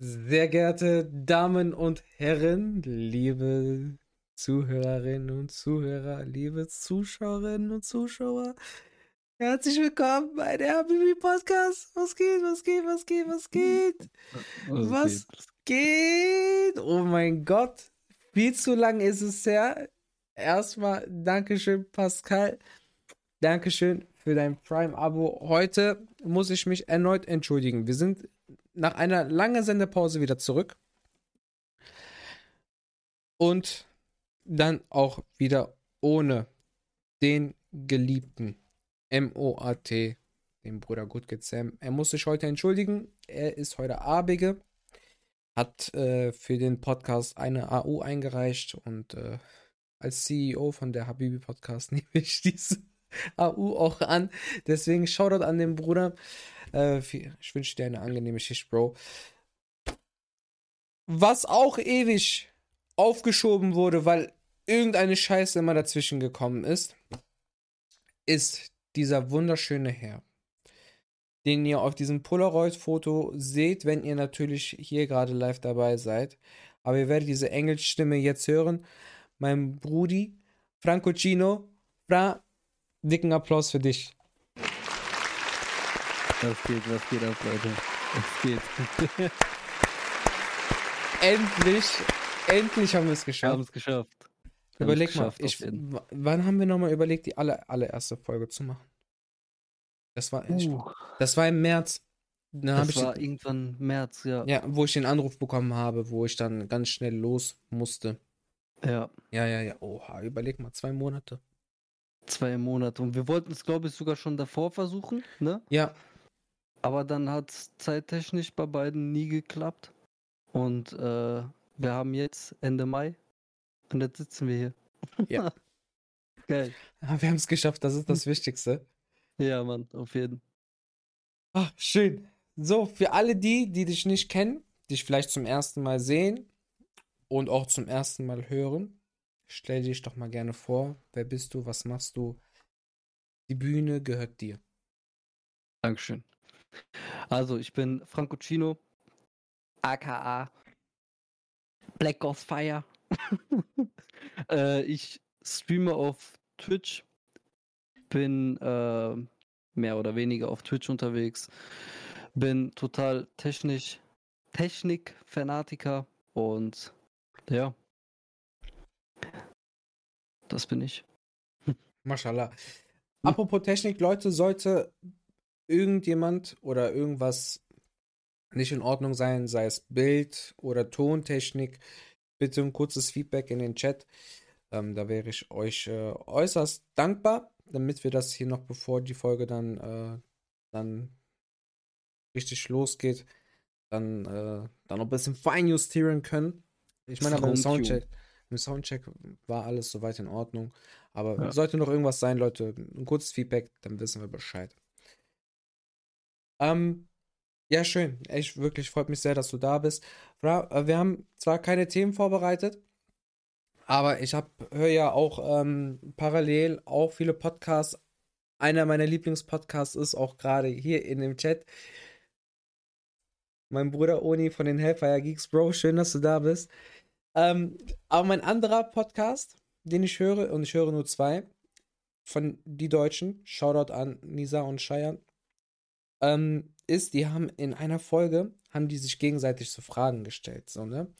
Sehr geehrte Damen und Herren, liebe Zuhörerinnen und Zuhörer, liebe Zuschauerinnen und Zuschauer, herzlich willkommen bei der Habibi Podcast. Was geht, was geht, was geht, was geht? Was, was geht? geht? Oh mein Gott, viel zu lang ist es her. Erstmal Dankeschön, Pascal. Dankeschön für dein Prime-Abo. Heute muss ich mich erneut entschuldigen. Wir sind nach einer langen Sendepause wieder zurück. Und dann auch wieder ohne den geliebten MOAT, den Bruder Goodkid Sam. Er muss sich heute entschuldigen. Er ist heute Abige. Hat äh, für den Podcast eine AU eingereicht und äh, als CEO von der Habibi Podcast nehme ich diese AU auch an. Deswegen Shoutout an den Bruder. Äh, ich wünsche dir eine angenehme Schicht, Bro. Was auch ewig aufgeschoben wurde, weil irgendeine Scheiße immer dazwischen gekommen ist, ist dieser wunderschöne Herr, den ihr auf diesem Polaroid-Foto seht, wenn ihr natürlich hier gerade live dabei seid. Aber ihr werdet diese Engelsstimme jetzt hören. Mein Brudi, Franco Cino, Fra, dicken Applaus für dich. Was geht, was geht ab, Leute? Was geht? endlich, endlich haben wir es geschafft. Wir haben es geschafft. Wir Überleg mal, ich, wann haben wir nochmal überlegt, die aller, allererste Folge zu machen? Das war, uh. das war im März. Dann das war den, irgendwann März, ja. Ja, wo ich den Anruf bekommen habe, wo ich dann ganz schnell los musste. Ja. Ja, ja, ja. Oha, überleg mal, zwei Monate. Zwei Monate. Und wir wollten es, glaube ich, sogar schon davor versuchen, ne? Ja. Aber dann hat es zeittechnisch bei beiden nie geklappt. Und äh, wir haben jetzt Ende Mai und jetzt sitzen wir hier. Ja. Geil. Wir haben es geschafft, das ist das Wichtigste. Ja, Mann, auf jeden. Ach, schön. So, für alle die, die dich nicht kennen, dich vielleicht zum ersten Mal sehen und auch zum ersten Mal hören, stell dich doch mal gerne vor. Wer bist du? Was machst du? Die Bühne gehört dir. Dankeschön. Also, ich bin Franco Cino, aka Black Ghost Fire. äh, ich streame auf Twitch, bin äh, mehr oder weniger auf Twitch unterwegs, bin total technisch, Technik-Fanatiker und ja, das bin ich. Mashallah. Apropos Technik, Leute, sollte irgendjemand oder irgendwas nicht in Ordnung sein, sei es Bild oder Tontechnik, bitte ein kurzes Feedback in den Chat. Ähm, da wäre ich euch äh, äußerst dankbar, damit wir das hier noch bevor die Folge dann, äh, dann richtig losgeht, dann, äh, dann noch ein bisschen feinjustieren können. Ich meine, aber im Soundcheck, im Soundcheck war alles soweit in Ordnung. Aber ja. sollte noch irgendwas sein, Leute, ein kurzes Feedback, dann wissen wir Bescheid. Ähm, ja, schön. Echt, wirklich freut mich sehr, dass du da bist. Äh, wir haben zwar keine Themen vorbereitet, aber ich höre ja auch ähm, parallel auch viele Podcasts. Einer meiner Lieblingspodcasts ist auch gerade hier in dem Chat. Mein Bruder Oni von den Hellfire Geeks, Bro, schön, dass du da bist. Ähm, aber mein anderer Podcast, den ich höre, und ich höre nur zwei, von die Deutschen, Shoutout an Nisa und Cheyenne, ähm, ist, die haben in einer Folge, haben die sich gegenseitig so Fragen gestellt, so, ne?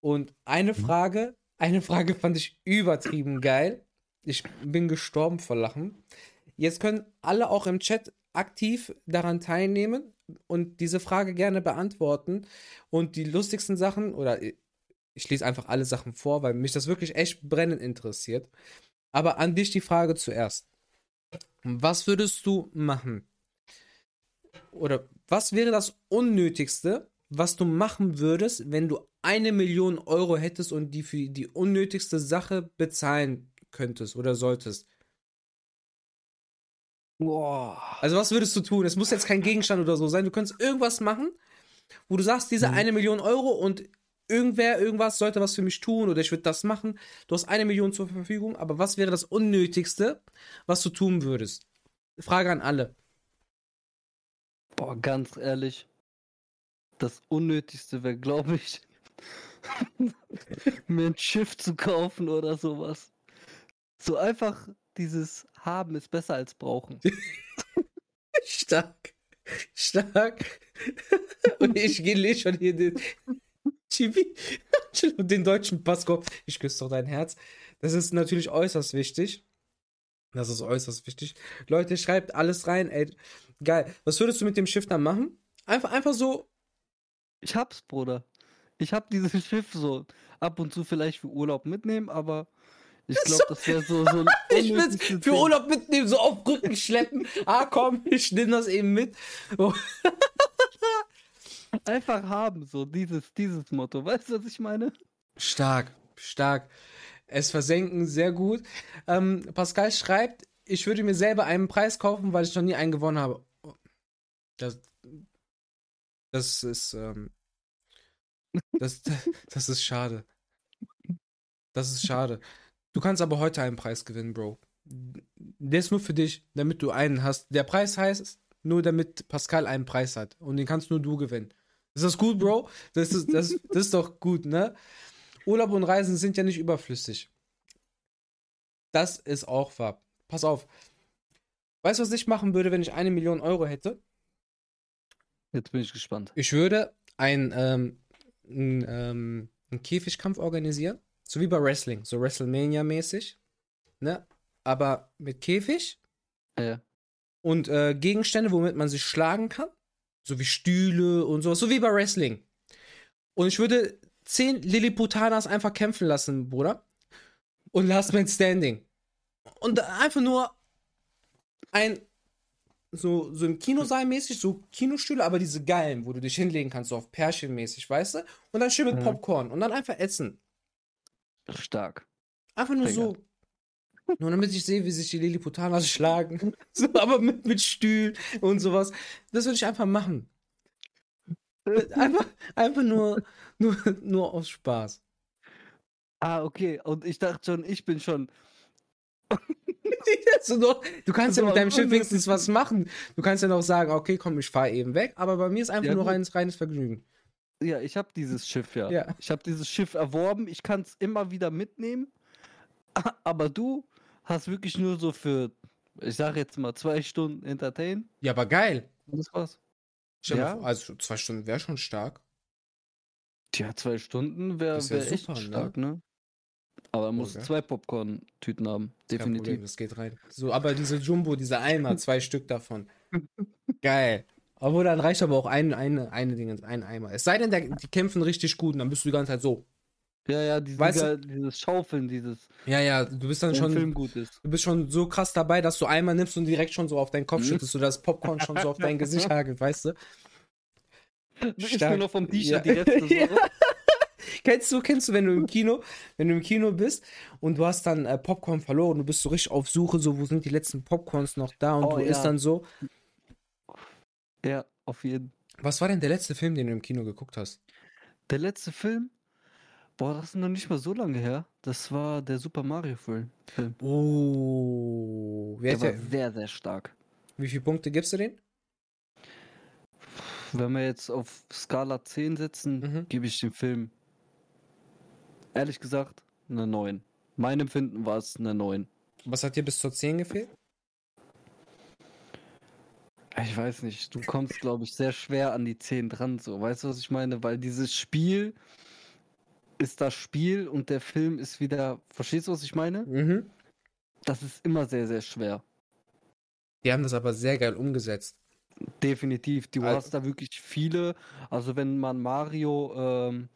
Und eine mhm. Frage, eine Frage fand ich übertrieben geil. Ich bin gestorben vor Lachen. Jetzt können alle auch im Chat aktiv daran teilnehmen und diese Frage gerne beantworten. Und die lustigsten Sachen, oder ich lese einfach alle Sachen vor, weil mich das wirklich echt brennend interessiert. Aber an dich die Frage zuerst. Was würdest du machen, oder was wäre das Unnötigste, was du machen würdest, wenn du eine Million Euro hättest und die für die unnötigste Sache bezahlen könntest oder solltest? Boah. Also was würdest du tun? Es muss jetzt kein Gegenstand oder so sein. Du könntest irgendwas machen, wo du sagst, diese mhm. eine Million Euro und irgendwer, irgendwas sollte was für mich tun oder ich würde das machen. Du hast eine Million zur Verfügung, aber was wäre das Unnötigste, was du tun würdest? Frage an alle. Boah, ganz ehrlich. das Unnötigste wäre, glaube ich, mir ein Schiff zu kaufen oder sowas. So einfach dieses Haben ist besser als brauchen. Stark. Stark. Und ich gehe schon hier den Chibi und den deutschen Pasco. Ich küsse doch dein Herz. Das ist natürlich äußerst wichtig. Das ist äußerst wichtig. Leute, schreibt alles rein, ey. Geil. Was würdest du mit dem Schiff dann machen? Einfach, einfach so. Ich hab's, Bruder. Ich hab dieses Schiff so ab und zu vielleicht für Urlaub mitnehmen, aber ich glaube, das wäre so, so ein Ich will für Urlaub mitnehmen, so auf Rücken schleppen. ah, komm, ich nehme das eben mit. Oh. Einfach haben, so dieses, dieses Motto. Weißt du, was ich meine? Stark, stark. Es versenken, sehr gut. Ähm, Pascal schreibt, ich würde mir selber einen Preis kaufen, weil ich noch nie einen gewonnen habe. Das, das ist, ähm, das, das ist schade. Das ist schade. Du kannst aber heute einen Preis gewinnen, Bro. Der ist nur für dich, damit du einen hast. Der Preis heißt nur, damit Pascal einen Preis hat. Und den kannst nur du gewinnen. Ist das gut, Bro? Das ist, das, das ist doch gut, ne? Urlaub und Reisen sind ja nicht überflüssig. Das ist auch wahr. Pass auf. Weißt du, was ich machen würde, wenn ich eine Million Euro hätte? Jetzt bin ich gespannt. Ich würde ein, ähm, ein, ähm, einen Käfigkampf organisieren. So wie bei Wrestling. So WrestleMania-mäßig. Ne? Aber mit Käfig. Ja. Und äh, Gegenstände, womit man sich schlagen kann. So wie Stühle und sowas. So wie bei Wrestling. Und ich würde zehn Lilliputanas einfach kämpfen lassen, Bruder. Und Last Man Standing. Und einfach nur ein so, so im Kinosaal mäßig, so Kinostühle, aber diese geilen, wo du dich hinlegen kannst, so auf Pärchen mäßig, weißt du? Und dann schön mit mhm. Popcorn und dann einfach essen. Stark. Einfach nur Finger. so. Nur damit ich sehe, wie sich die Lilliputaner schlagen. so, aber mit, mit Stühlen und sowas. Das würde ich einfach machen. Einfach, einfach nur, nur, nur aus Spaß. Ah, okay. Und ich dachte schon, ich bin schon. du, noch, du kannst ja mit deinem Schiff wenigstens was machen. Du kannst ja noch sagen, okay, komm, ich fahre eben weg. Aber bei mir ist einfach ja, nur reines, reines Vergnügen. Ja, ich habe dieses Schiff ja. ja. Ich habe dieses Schiff erworben. Ich kann es immer wieder mitnehmen. Aber du hast wirklich nur so für, ich sage jetzt mal, zwei Stunden entertain. Ja, aber geil. Das war's. Ja. Vor, also zwei Stunden wäre schon stark. Tja, zwei Stunden wäre wär, wär echt ne? stark, ne? Aber man muss okay. zwei Popcorn-Tüten haben. Definitiv. Problem, das geht rein. So, aber diese Jumbo, diese Eimer, zwei Stück davon. Geil. Obwohl, dann reicht aber auch ein, eine, eine Ding, ein Eimer. Es sei denn, der, die kämpfen richtig gut und dann bist du die ganze Zeit so. Ja, ja, du, dieses Schaufeln, dieses. Ja, ja, du bist dann schon. Film gut ist. Du bist schon so krass dabei, dass du einmal nimmst und direkt schon so auf deinen Kopf mhm. schüttest, so das Popcorn schon so auf dein Gesicht hagelt, weißt du? Du isst nur noch vom T-Shirt ja. die Reste so. kennst du, kennst du, wenn du im Kino, wenn du im Kino bist und du hast dann äh, Popcorn verloren, du bist so richtig auf Suche, so wo sind die letzten Popcorns noch da und oh, du ja. isst dann so. Ja, auf jeden. Was war denn der letzte Film, den du im Kino geguckt hast? Der letzte Film? Boah, das ist noch nicht mal so lange her. Das war der Super Mario Film. Oh, der war der? sehr, sehr stark. Wie viele Punkte gibst du den? Wenn wir jetzt auf Skala 10 setzen, mhm. gebe ich dem Film ehrlich gesagt eine 9. Mein Empfinden war es eine 9. Was hat dir bis zur 10 gefehlt? Ich weiß nicht, du kommst, glaube ich, sehr schwer an die 10 dran, so. Weißt du, was ich meine? Weil dieses Spiel ist das Spiel und der Film ist wieder. Verstehst du, was ich meine? Mhm. Das ist immer sehr, sehr schwer. Die haben das aber sehr geil umgesetzt. Definitiv. Du also, hast da wirklich viele. Also, wenn man Mario ähm,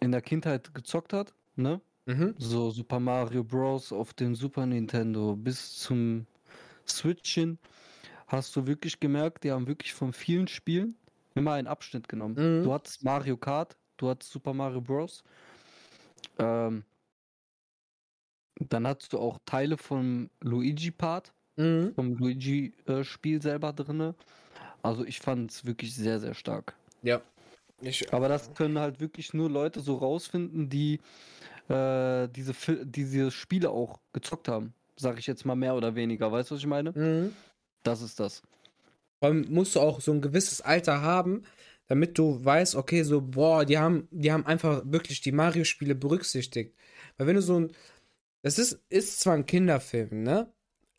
in der Kindheit gezockt hat, ne? Mhm. So Super Mario Bros. auf dem Super Nintendo bis zum Switch hast du wirklich gemerkt, die haben wirklich von vielen Spielen immer einen Abschnitt genommen. Mhm. Du hattest Mario Kart, du hattest Super Mario Bros. Ähm, dann hattest du auch Teile vom Luigi-Part, mhm. vom Luigi-Spiel äh, selber drin. Also ich fand es wirklich sehr, sehr stark. Ja. Ich, Aber das können halt wirklich nur Leute so rausfinden, die äh, diese, diese Spiele auch gezockt haben. Sag ich jetzt mal mehr oder weniger. Weißt du, was ich meine? Mhm. Das ist das. Vor allem musst du auch so ein gewisses Alter haben, damit du weißt, okay, so, boah, die haben, die haben einfach wirklich die Mario-Spiele berücksichtigt. Weil wenn du so ein, das ist, ist zwar ein Kinderfilm, ne?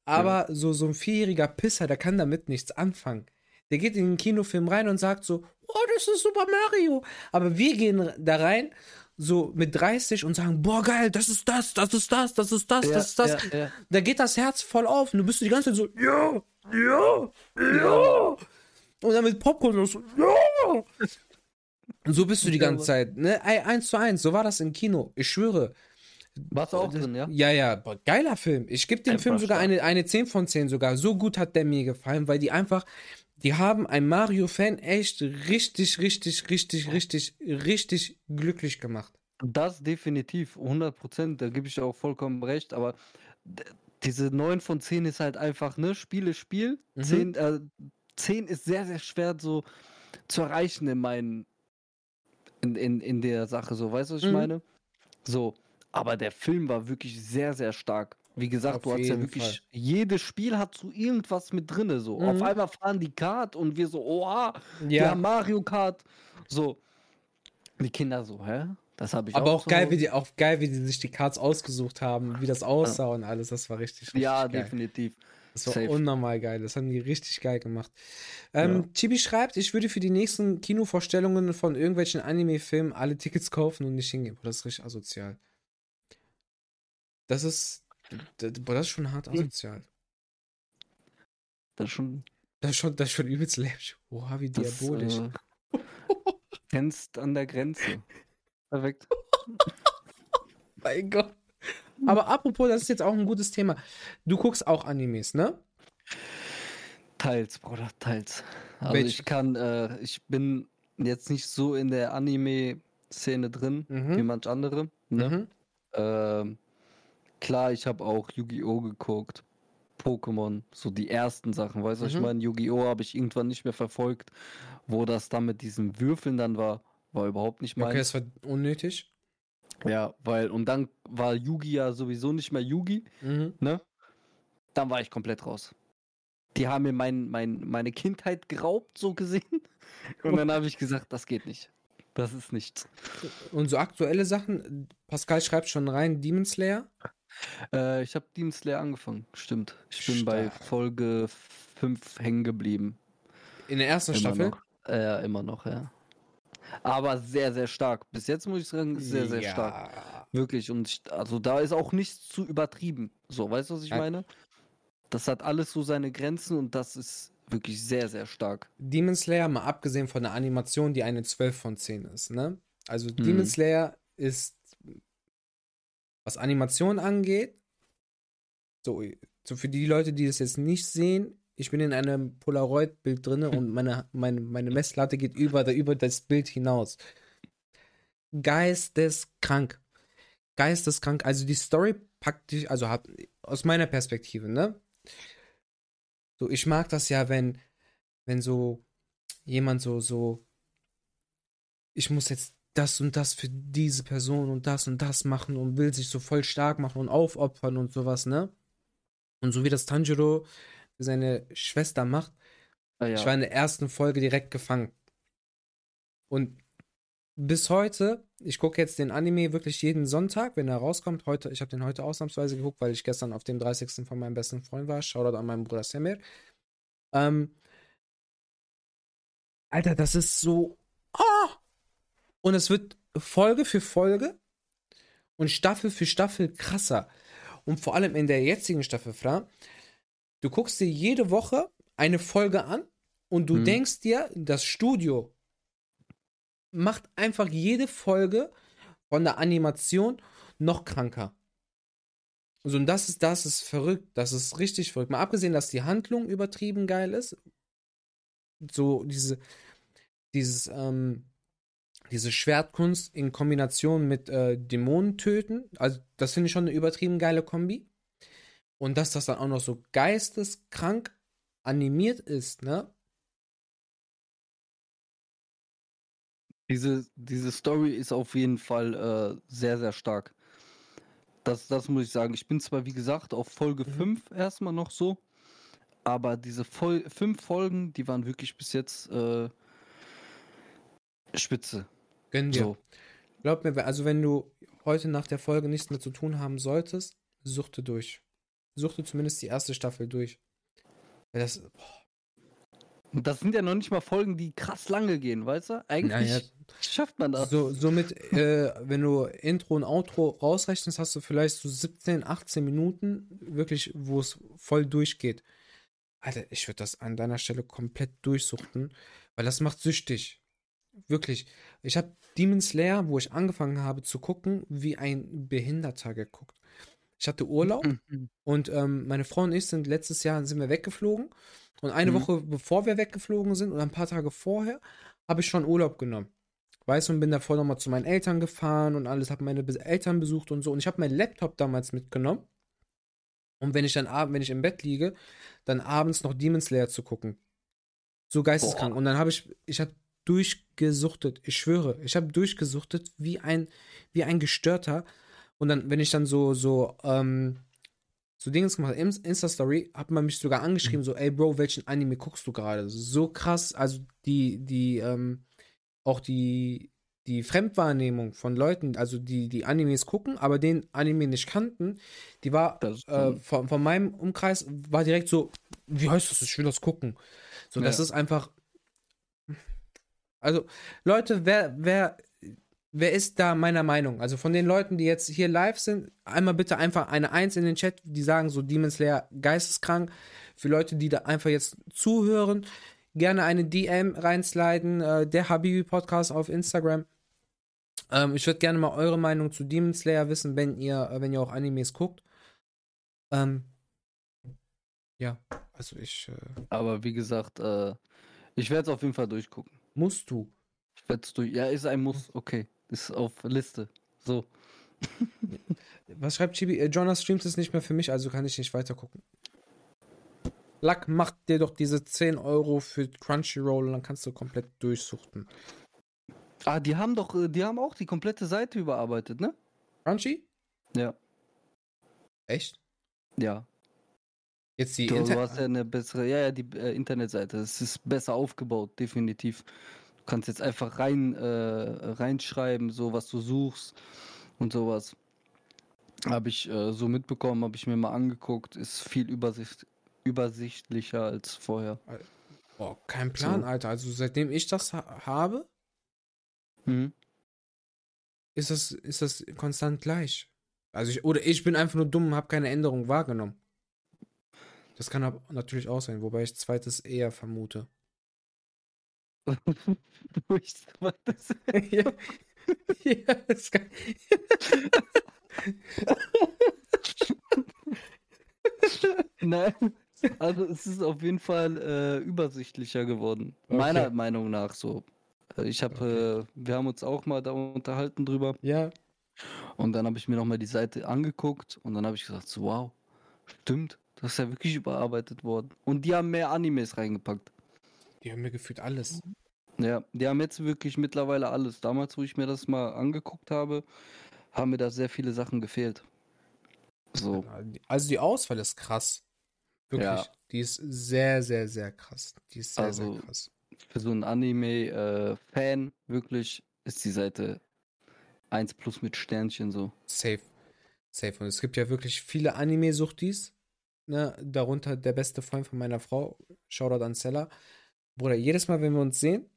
Aber ja. so, so ein vierjähriger Pisser, der kann damit nichts anfangen. Der geht in den Kinofilm rein und sagt so, oh, das ist Super Mario. Aber wir gehen da rein, so mit 30 und sagen, boah, geil, das ist das, das ist das, das ist das, ja, das ist das. Ja. Da geht das Herz voll auf und du bist die ganze Zeit so, ja, ja, ja. Und dann mit Popcorn so, ja. Und so bist du die ganze Zeit, ne? Eins zu eins, so war das im Kino. Ich schwöre. Warst du auch drin, ja? Ja, ja, boah, geiler Film. Ich gebe dem einfach Film sogar eine, eine 10 von 10 sogar. So gut hat der mir gefallen, weil die einfach, die haben ein Mario-Fan echt richtig, richtig, richtig, richtig, richtig glücklich gemacht. Das definitiv, 100 Prozent, da gebe ich auch vollkommen recht, aber diese 9 von 10 ist halt einfach, ne, Spiele, Spiel. Mhm. 10, äh, 10 ist sehr, sehr schwer so zu erreichen in meinen, in, in, in der Sache, so, weißt du, was ich mhm. meine? So, aber der Film war wirklich sehr, sehr stark. Wie gesagt, Auf du hast ja wirklich, Fall. jedes Spiel hat so irgendwas mit drinne, so. Mhm. Auf einmal fahren die Kart und wir so, oha, ja, Mario Kart. So. Die Kinder so, hä? Das habe ich Aber auch, auch geil, wie die, auch geil, wie die sich die Cards ausgesucht haben, wie das aussah ja. und alles. Das war richtig, richtig Ja, geil. definitiv. Das war Safe. unnormal geil. Das haben die richtig geil gemacht. Ähm, ja. Chibi schreibt, ich würde für die nächsten Kinovorstellungen von irgendwelchen Anime-Filmen alle Tickets kaufen und nicht hingehen. Das ist richtig asozial. Das ist, das, das ist schon hart asozial. Das ist schon. Das ist schon, das ist schon übelst läppisch. Oha, wie diabolisch. Das, äh, grenzt an der Grenze. Perfekt. mein Gott. Aber apropos, das ist jetzt auch ein gutes Thema. Du guckst auch Animes, ne? Teils, Bruder, teils. Also Welch? ich kann, äh, ich bin jetzt nicht so in der Anime-Szene drin mhm. wie manch andere. Ne? Mhm. Ähm, klar, ich habe auch Yu-Gi-Oh! geguckt. Pokémon, so die ersten Sachen, weißt du, mhm. ich meine, Yu-Gi-Oh! habe ich irgendwann nicht mehr verfolgt, wo das dann mit diesen Würfeln dann war, war überhaupt nicht mein. Okay, es war unnötig. Ja, weil, und dann war Yugi ja sowieso nicht mehr Yugi, mhm. ne? Dann war ich komplett raus. Die haben mir mein, mein, meine Kindheit geraubt, so gesehen. Und dann habe ich gesagt, das geht nicht. Das ist nichts. Und so aktuelle Sachen, Pascal schreibt schon rein, Demon Slayer? Äh, ich habe Demon Slayer angefangen, stimmt. Ich bin Stark. bei Folge 5 hängen geblieben. In der ersten immer Staffel? Noch. Ja, immer noch, ja. Aber sehr, sehr stark. Bis jetzt muss ich sagen, sehr, sehr ja. stark. Wirklich. Und also da ist auch nichts zu übertrieben. So, weißt du, was ich meine? Das hat alles so seine Grenzen und das ist wirklich sehr, sehr stark. Demon Slayer, mal abgesehen von der Animation, die eine 12 von 10 ist, ne? Also Demon mhm. Slayer ist, was Animation angeht, so, so für die Leute, die das jetzt nicht sehen, ich bin in einem Polaroid-Bild drin und meine, meine, meine Messlatte geht über, über das Bild hinaus. Geisteskrank. Geisteskrank. Also die Story packt dich, also hab, aus meiner Perspektive, ne? So, ich mag das ja, wenn, wenn so jemand so, so, ich muss jetzt das und das für diese Person und das und das machen und will sich so voll stark machen und aufopfern und sowas, ne? Und so wie das Tanjiro seine Schwester macht. Ah, ja. Ich war in der ersten Folge direkt gefangen. Und bis heute, ich gucke jetzt den Anime wirklich jeden Sonntag, wenn er rauskommt. Heute, ich habe den heute ausnahmsweise geguckt, weil ich gestern auf dem 30. von meinem besten Freund war. Shoutout an meinen Bruder Semir. Ähm, Alter, das ist so. Oh! Und es wird Folge für Folge und Staffel für Staffel krasser. Und vor allem in der jetzigen Staffel, Fra, Du guckst dir jede Woche eine Folge an und du hm. denkst dir, das Studio macht einfach jede Folge von der Animation noch kranker. So, und das ist, das ist verrückt. Das ist richtig verrückt. Mal abgesehen, dass die Handlung übertrieben geil ist. So, diese, dieses, ähm, diese Schwertkunst in Kombination mit äh, Dämonen töten. Also, das finde ich schon eine übertrieben geile Kombi. Und dass das dann auch noch so geisteskrank animiert ist, ne? Diese, diese Story ist auf jeden Fall äh, sehr, sehr stark. Das, das muss ich sagen. Ich bin zwar, wie gesagt, auf Folge mhm. 5 erstmal noch so, aber diese Fol fünf Folgen, die waren wirklich bis jetzt äh, Spitze. Gönn dir. So. Glaub mir, also wenn du heute nach der Folge nichts mehr zu tun haben solltest, suchte durch. Suchte zumindest die erste Staffel durch. Das, das sind ja noch nicht mal Folgen, die krass lange gehen, weißt du? Eigentlich ja, schafft man das. So, somit, äh, wenn du Intro und Outro rausrechnest, hast du vielleicht so 17, 18 Minuten, wirklich, wo es voll durchgeht. Alter, ich würde das an deiner Stelle komplett durchsuchten, weil das macht süchtig. Wirklich. Ich habe Demon Slayer, wo ich angefangen habe zu gucken, wie ein Behinderter geguckt. Ich hatte Urlaub mhm. und ähm, meine Frau und ich sind letztes Jahr sind wir weggeflogen. Und eine mhm. Woche bevor wir weggeflogen sind oder ein paar Tage vorher, habe ich schon Urlaub genommen. Weißt du, und bin davor nochmal zu meinen Eltern gefahren und alles, habe meine Eltern besucht und so. Und ich habe meinen Laptop damals mitgenommen. Und wenn ich dann abends, wenn ich im Bett liege, dann abends noch Demon Slayer zu gucken. So geisteskrank. Boah. Und dann habe ich, ich habe durchgesuchtet. Ich schwöre, ich habe durchgesuchtet wie ein, wie ein Gestörter. Und dann, wenn ich dann so, so, ähm, so Dinge gemacht habe, Insta-Story, hat man mich sogar angeschrieben, mhm. so, ey Bro, welchen Anime guckst du gerade? So krass, also die, die, ähm, auch die, die Fremdwahrnehmung von Leuten, also die, die Animes gucken, aber den Anime nicht kannten, die war äh, von, von meinem Umkreis, war direkt so, wie heißt das? Ich will das gucken. So, ja. das ist einfach. Also, Leute, wer, wer wer ist da meiner Meinung? Also von den Leuten, die jetzt hier live sind, einmal bitte einfach eine Eins in den Chat, die sagen so Demon Slayer geisteskrank. Für Leute, die da einfach jetzt zuhören, gerne eine DM reinsliden, äh, der Habibi Podcast auf Instagram. Ähm, ich würde gerne mal eure Meinung zu Demon Slayer wissen, wenn ihr, äh, wenn ihr auch Animes guckt. Ähm, ja, also ich. Äh, Aber wie gesagt, äh, ich werde es auf jeden Fall durchgucken. Musst du? Ich werde es durch. Ja, ist ein Muss. Okay. Ist auf Liste. So. Was schreibt Chibi? Äh, Jonas streamt es nicht mehr für mich, also kann ich nicht weiter gucken. Lack, mach dir doch diese 10 Euro für Crunchyroll und dann kannst du komplett durchsuchten. Ah, die haben doch, äh, die haben auch die komplette Seite überarbeitet, ne? Crunchy? Ja. Echt? Ja. Jetzt die du, Inter du hast ja eine bessere, ja, ja, die äh, Internetseite. Es ist besser aufgebaut, definitiv kannst jetzt einfach rein äh, reinschreiben, so was du suchst und sowas. Habe ich äh, so mitbekommen, habe ich mir mal angeguckt, ist viel Übersicht, übersichtlicher als vorher. Boah, kein Plan, so. Alter. Also seitdem ich das ha habe, mhm. ist, das, ist das konstant gleich. Also ich, oder ich bin einfach nur dumm und habe keine Änderung wahrgenommen. Das kann aber natürlich auch sein, wobei ich zweites eher vermute. Durch das. ja. ja, das kann. Nein, also es ist auf jeden Fall äh, übersichtlicher geworden. Okay. Meiner Meinung nach so. Äh, ich habe, okay. äh, wir haben uns auch mal da unterhalten drüber. Ja. Und dann habe ich mir nochmal die Seite angeguckt und dann habe ich gesagt, so, wow, stimmt, das ist ja wirklich überarbeitet worden. Und die haben mehr Animes reingepackt. Die haben mir gefühlt alles. Ja, die haben jetzt wirklich mittlerweile alles. Damals, wo ich mir das mal angeguckt habe, haben mir da sehr viele Sachen gefehlt. So. Also die Auswahl ist krass. Wirklich. Ja. Die ist sehr, sehr, sehr krass. Die ist sehr, also, sehr krass. Für so einen Anime-Fan äh, wirklich ist die Seite 1 plus mit Sternchen so. Safe. Safe. Und es gibt ja wirklich viele Anime-Suchtis. Ne? Darunter der beste Freund von meiner Frau. Shoutout an Seller. Bruder, jedes Mal, wenn wir uns sehen,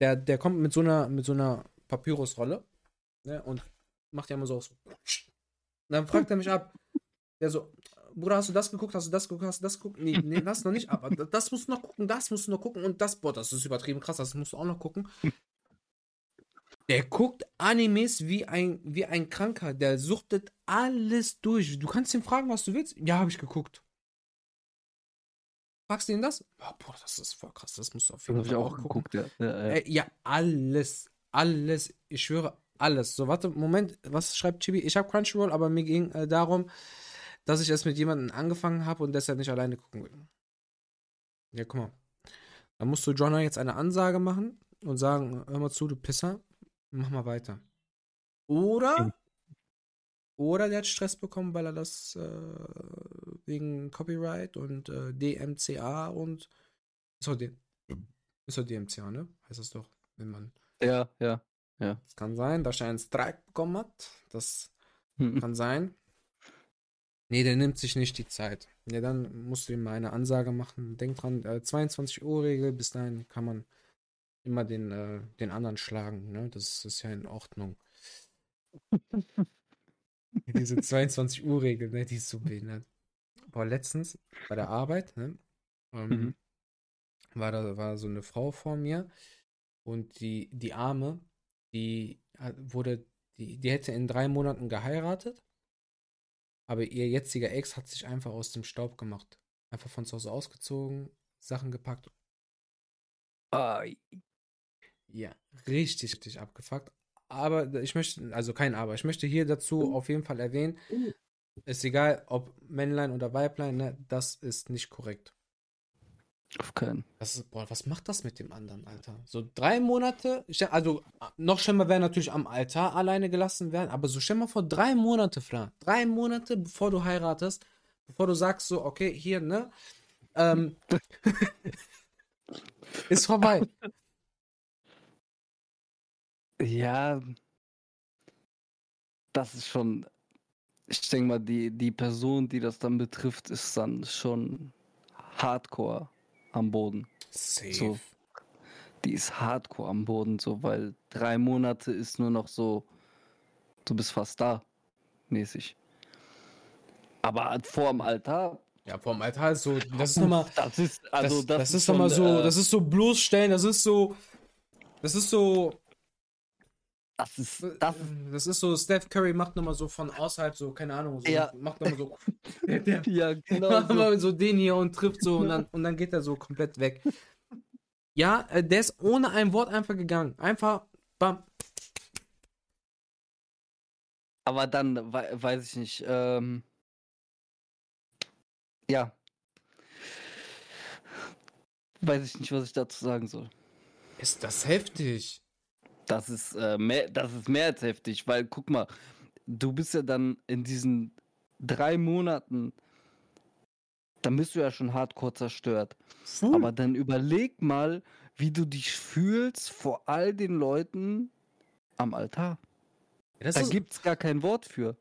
der, der kommt mit so einer, so einer Papyrusrolle ne, und macht ja immer so. so. Dann fragt er mich ab. Der so, Bruder, hast du das geguckt? Hast du das geguckt? Hast du das geguckt? Nee, nee, das noch nicht. Aber das musst du noch gucken, das musst du noch gucken und das, boah, das ist übertrieben krass, das musst du auch noch gucken. Der guckt Animes wie ein, wie ein Kranker. Der suchtet alles durch. Du kannst ihn fragen, was du willst. Ja, habe ich geguckt. Fragst du ihn das? Oh, boah, das ist voll krass. Das musst du auf jeden Fall auch, auch geguckt, ja. Ja, ja. Äh, ja, alles. Alles. Ich schwöre, alles. So, warte, Moment. Was schreibt Chibi? Ich habe Crunchyroll, aber mir ging äh, darum, dass ich es mit jemandem angefangen habe und deshalb nicht alleine gucken will. Ja, guck mal. Da musst du Jonah jetzt eine Ansage machen und sagen: Hör mal zu, du Pisser, mach mal weiter. Oder oder der hat Stress bekommen, weil er das äh, wegen Copyright und äh, DMCA und ist doch, D ist doch DMCA, ne? Heißt das doch, wenn man. Ja, ja, ja. Das kann sein, dass er einen Streik bekommen hat. Das hm. kann sein. Nee, der nimmt sich nicht die Zeit. Ja, dann musst du ihm mal eine Ansage machen. Denk dran, äh, 22 Uhr Regel, bis dahin kann man immer den, äh, den anderen schlagen. Ne? Das ist ja in Ordnung. Diese 22 Uhr Regel, ne, die ist so behindert. Boah, letztens bei der Arbeit, ne, ähm, mhm. war da war so eine Frau vor mir und die, die Arme, die wurde, die, die hätte in drei Monaten geheiratet, aber ihr jetziger Ex hat sich einfach aus dem Staub gemacht. Einfach von zu Hause ausgezogen, Sachen gepackt. Ai. Ja, richtig, richtig abgefuckt. Aber ich möchte, also kein Aber, ich möchte hier dazu auf jeden Fall erwähnen, ist egal, ob Männlein oder Weiblein, ne, das ist nicht korrekt. Auf keinen. Ist, boah, was macht das mit dem anderen, Alter? So drei Monate, also noch schlimmer wäre natürlich am Altar alleine gelassen werden, aber so stell mal vor, drei Monate, Fra. Drei Monate, bevor du heiratest, bevor du sagst so, okay, hier, ne? Ähm, ist vorbei. Ja, das ist schon, ich denke mal, die, die Person, die das dann betrifft, ist dann schon hardcore am Boden. Safe. So, die ist hardcore am Boden, so, weil drei Monate ist nur noch so, du bist fast da, mäßig. Aber vor dem Altar. Ja, vor dem Altar ist so, das ist nochmal. Das ist, also, das, das, das ist, ist nochmal so, äh, das ist so bloßstellen, das ist so, das ist so, das ist, das, das ist so, Steph Curry macht nochmal so von außerhalb so, keine Ahnung, so, ja. macht nochmal so, der, der, ja, genau. Macht so. so den hier und trifft so und dann, und dann geht er so komplett weg. Ja, äh, der ist ohne ein Wort einfach gegangen. Einfach, bam. Aber dann, weiß ich nicht, ähm, ja. Weiß ich nicht, was ich dazu sagen soll. Ist das heftig? Das ist, äh, mehr, das ist mehr als heftig, weil guck mal, du bist ja dann in diesen drei Monaten, dann bist du ja schon hardcore zerstört. Hm. Aber dann überleg mal, wie du dich fühlst vor all den Leuten am Altar. Das da gibt es gar kein Wort für.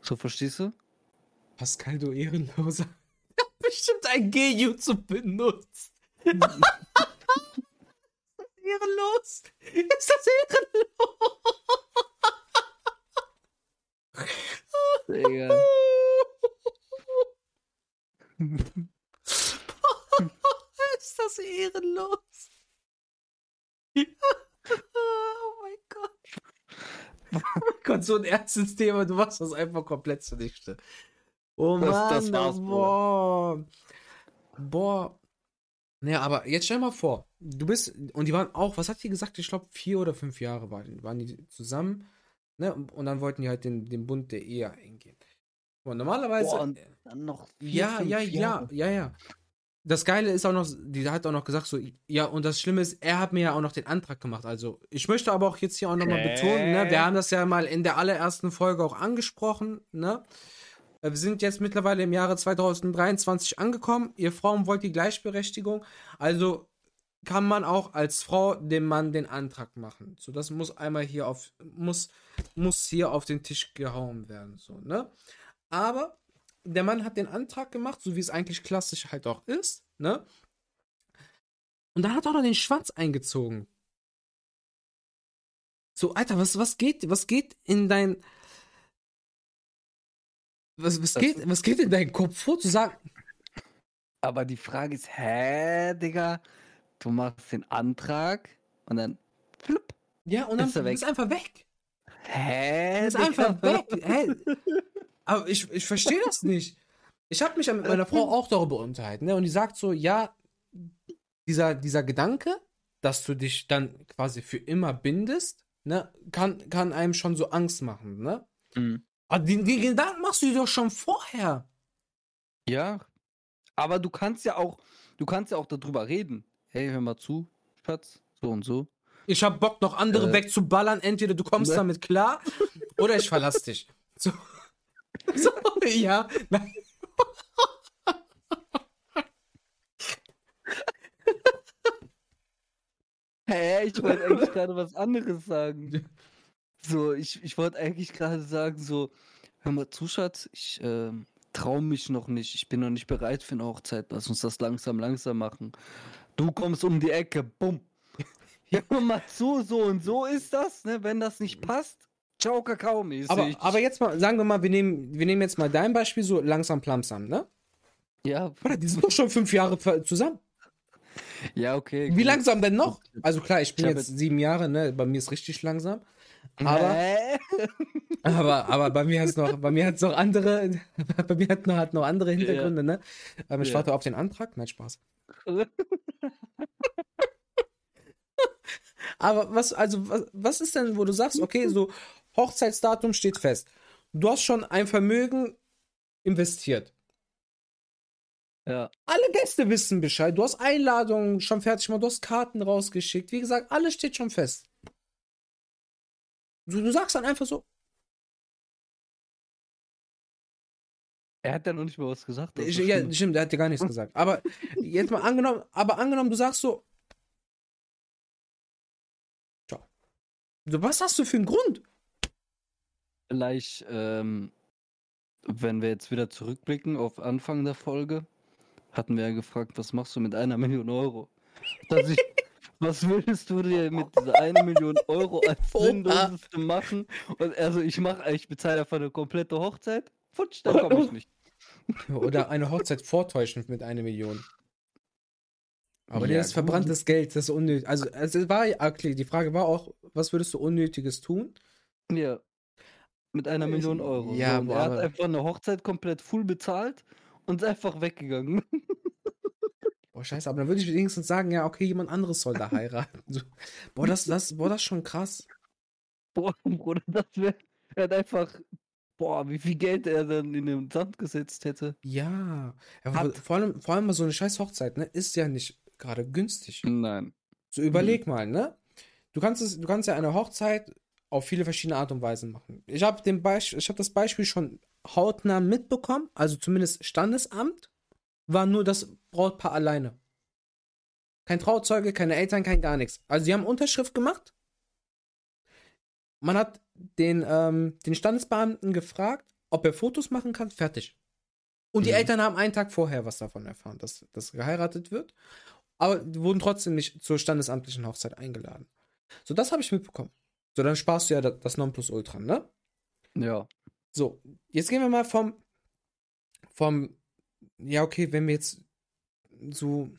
So, verstehst du? Pascal, du Ehrenloser. bestimmt ein G-YouTube benutzt. ehrenlos? Ist das ehrenlos? Digga. ist das ehrenlos? oh mein Gott. Oh mein Gott, so ein ernstes Thema, du machst das einfach komplett zunichte. Oh Mann, das, das war's, boah. Boah, naja, aber jetzt stell mal vor, du bist, und die waren auch, was hat die gesagt? Ich glaube, vier oder fünf Jahre waren, waren die zusammen, ne? Und dann wollten die halt den, den Bund der Ehe eingehen. Und normalerweise. Boah, und dann noch vier, ja, ja, Jahre. ja, ja, ja. Das Geile ist auch noch, die hat auch noch gesagt, so, ja, und das Schlimme ist, er hat mir ja auch noch den Antrag gemacht. Also, ich möchte aber auch jetzt hier auch nochmal okay. betonen, ne? Wir haben das ja mal in der allerersten Folge auch angesprochen, ne? Äh, wir sind jetzt mittlerweile im Jahre 2023 angekommen. Ihr Frauen wollt die Gleichberechtigung. Also kann man auch als Frau dem Mann den Antrag machen. So, das muss einmal hier auf, muss, muss hier auf den Tisch gehauen werden. So, ne? Aber der Mann hat den Antrag gemacht, so wie es eigentlich klassisch halt auch ist, ne? Und dann hat er auch noch den Schwanz eingezogen. So, Alter, was, was geht, was geht in dein, was, was, geht, was geht in deinem Kopf vor, zu sagen? Aber die Frage ist, hä, Digga, du machst den Antrag und dann flupp. Ja, und dann ist er weg. ist einfach weg. Hä? Ist einfach weg. Hä? Aber ich, ich verstehe das nicht. Ich habe mich mit meiner Frau auch darüber unterhalten, ne? Und die sagt so, ja, dieser, dieser Gedanke, dass du dich dann quasi für immer bindest, ne, kann, kann einem schon so Angst machen, ne? Mhm. Aber den, den Gedanken machst du dir doch schon vorher. Ja. Aber du kannst ja auch, du kannst ja auch darüber reden. Hey, hör mal zu, Schatz, so und so. Ich hab Bock, noch andere äh, wegzuballern. Entweder du kommst ne? damit klar oder ich verlass dich. So. so ja. Nein. Hä, Hä, ich wollte eigentlich gerade was anderes sagen. So, ich, ich wollte eigentlich gerade sagen, so, hör mal zu, Schatz, ich äh, traue mich noch nicht. Ich bin noch nicht bereit für eine Hochzeit. Lass uns das langsam, langsam machen. Du kommst um die Ecke, bumm. Hör mal zu, so und so ist das, ne? Wenn das nicht passt, ciao, Kakao mäßig. Aber, aber jetzt mal, sagen wir mal, wir nehmen, wir nehmen jetzt mal dein Beispiel so langsam plamsam, ne? Ja. Oder die sind doch schon fünf Jahre zusammen. Ja, okay. Wie gut. langsam denn noch? Also klar, ich bin ich jetzt sieben Jahre, ne? Bei mir ist richtig langsam. Aber, aber, aber bei mir hat es noch, bei mir hat's noch andere, bei mir hat noch, hat noch andere Hintergründe, ja. ne? Ähm, ich ja. warte auf den Antrag. Nein, Spaß. aber was, also, was, was ist denn, wo du sagst, okay, so Hochzeitsdatum steht fest. Du hast schon ein Vermögen investiert. Ja. Alle Gäste wissen Bescheid. Du hast Einladungen schon fertig gemacht, du hast Karten rausgeschickt. Wie gesagt, alles steht schon fest. Du, du sagst dann einfach so. Er hat ja noch nicht mal was gesagt. Ich, ja, stimmt. er hat ja gar nichts gesagt. Aber jetzt mal angenommen, aber angenommen, du sagst so. Ciao. So, was hast du für einen Grund? Vielleicht, ähm, wenn wir jetzt wieder zurückblicken auf Anfang der Folge, hatten wir ja gefragt, was machst du mit einer Million Euro? Dass ich, was würdest du dir mit dieser eine Million Euro als sinnloseste machen? Und also ich mache, ich bezahle einfach eine komplette Hochzeit. Futsch, dann komme ich nicht. Oder eine Hochzeit vortäuschen mit einer Million. Aber ja, das ist verbranntes Geld, das ist unnötig. Also, also es war okay, die Frage war auch, was würdest du Unnötiges tun? Ja. Mit einer Million Euro. Ja, so, boah, er hat einfach eine Hochzeit komplett full bezahlt und ist einfach weggegangen. Boah, scheiße, aber dann würde ich wenigstens sagen, ja, okay, jemand anderes soll da heiraten. So, boah, das, das, boah, das ist schon krass. Boah, Bruder, das wäre. Hat einfach. Boah, wie viel Geld er dann in den Sand gesetzt hätte. Ja. ja vor, allem, vor allem so eine scheiß Hochzeit, ne? Ist ja nicht gerade günstig. Nein. So überleg mhm. mal, ne? Du kannst es, du kannst ja eine Hochzeit auf viele verschiedene Art und Weisen machen. Ich habe den Beispiel, ich habe das Beispiel schon hautnah mitbekommen, also zumindest Standesamt, war nur das Brautpaar alleine. Kein Trauzeuge, keine Eltern, kein gar nichts. Also sie haben Unterschrift gemacht. Man hat den, ähm, den Standesbeamten gefragt, ob er Fotos machen kann, fertig. Und die mhm. Eltern haben einen Tag vorher was davon erfahren, dass, dass geheiratet wird. Aber wurden trotzdem nicht zur standesamtlichen Hochzeit eingeladen. So, das habe ich mitbekommen. So, dann sparst du ja das Nonplusultra, ne? Ja. So, jetzt gehen wir mal vom, vom, ja, okay, wenn wir jetzt so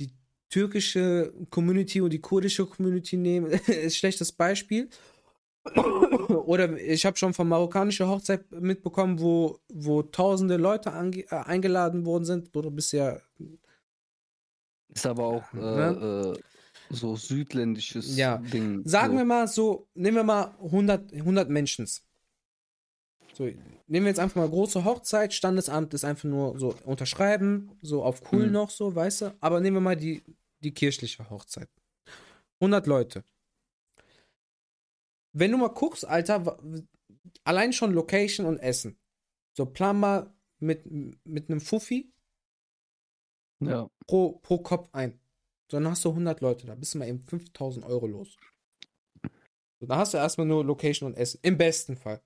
die türkische Community und die kurdische Community nehmen, ist schlechtes Beispiel. Oder ich habe schon von marokkanischer Hochzeit mitbekommen, wo, wo tausende Leute äh, eingeladen worden sind, wo du bisher. Ist aber auch äh, ne? äh, so südländisches ja. Ding. Sagen so. wir mal so, nehmen wir mal 100, 100 Menschen. So, nehmen wir jetzt einfach mal große Hochzeit, Standesamt ist einfach nur so unterschreiben, so auf cool mhm. noch so, weißt du? Aber nehmen wir mal die, die kirchliche Hochzeit. 100 Leute. Wenn du mal guckst, Alter, allein schon Location und Essen. So, plan mal mit, mit einem Fuffi ja. pro, pro Kopf ein. So, dann hast du 100 Leute, da bist du mal eben 5000 Euro los. So, da hast du erstmal nur Location und Essen. Im besten Fall.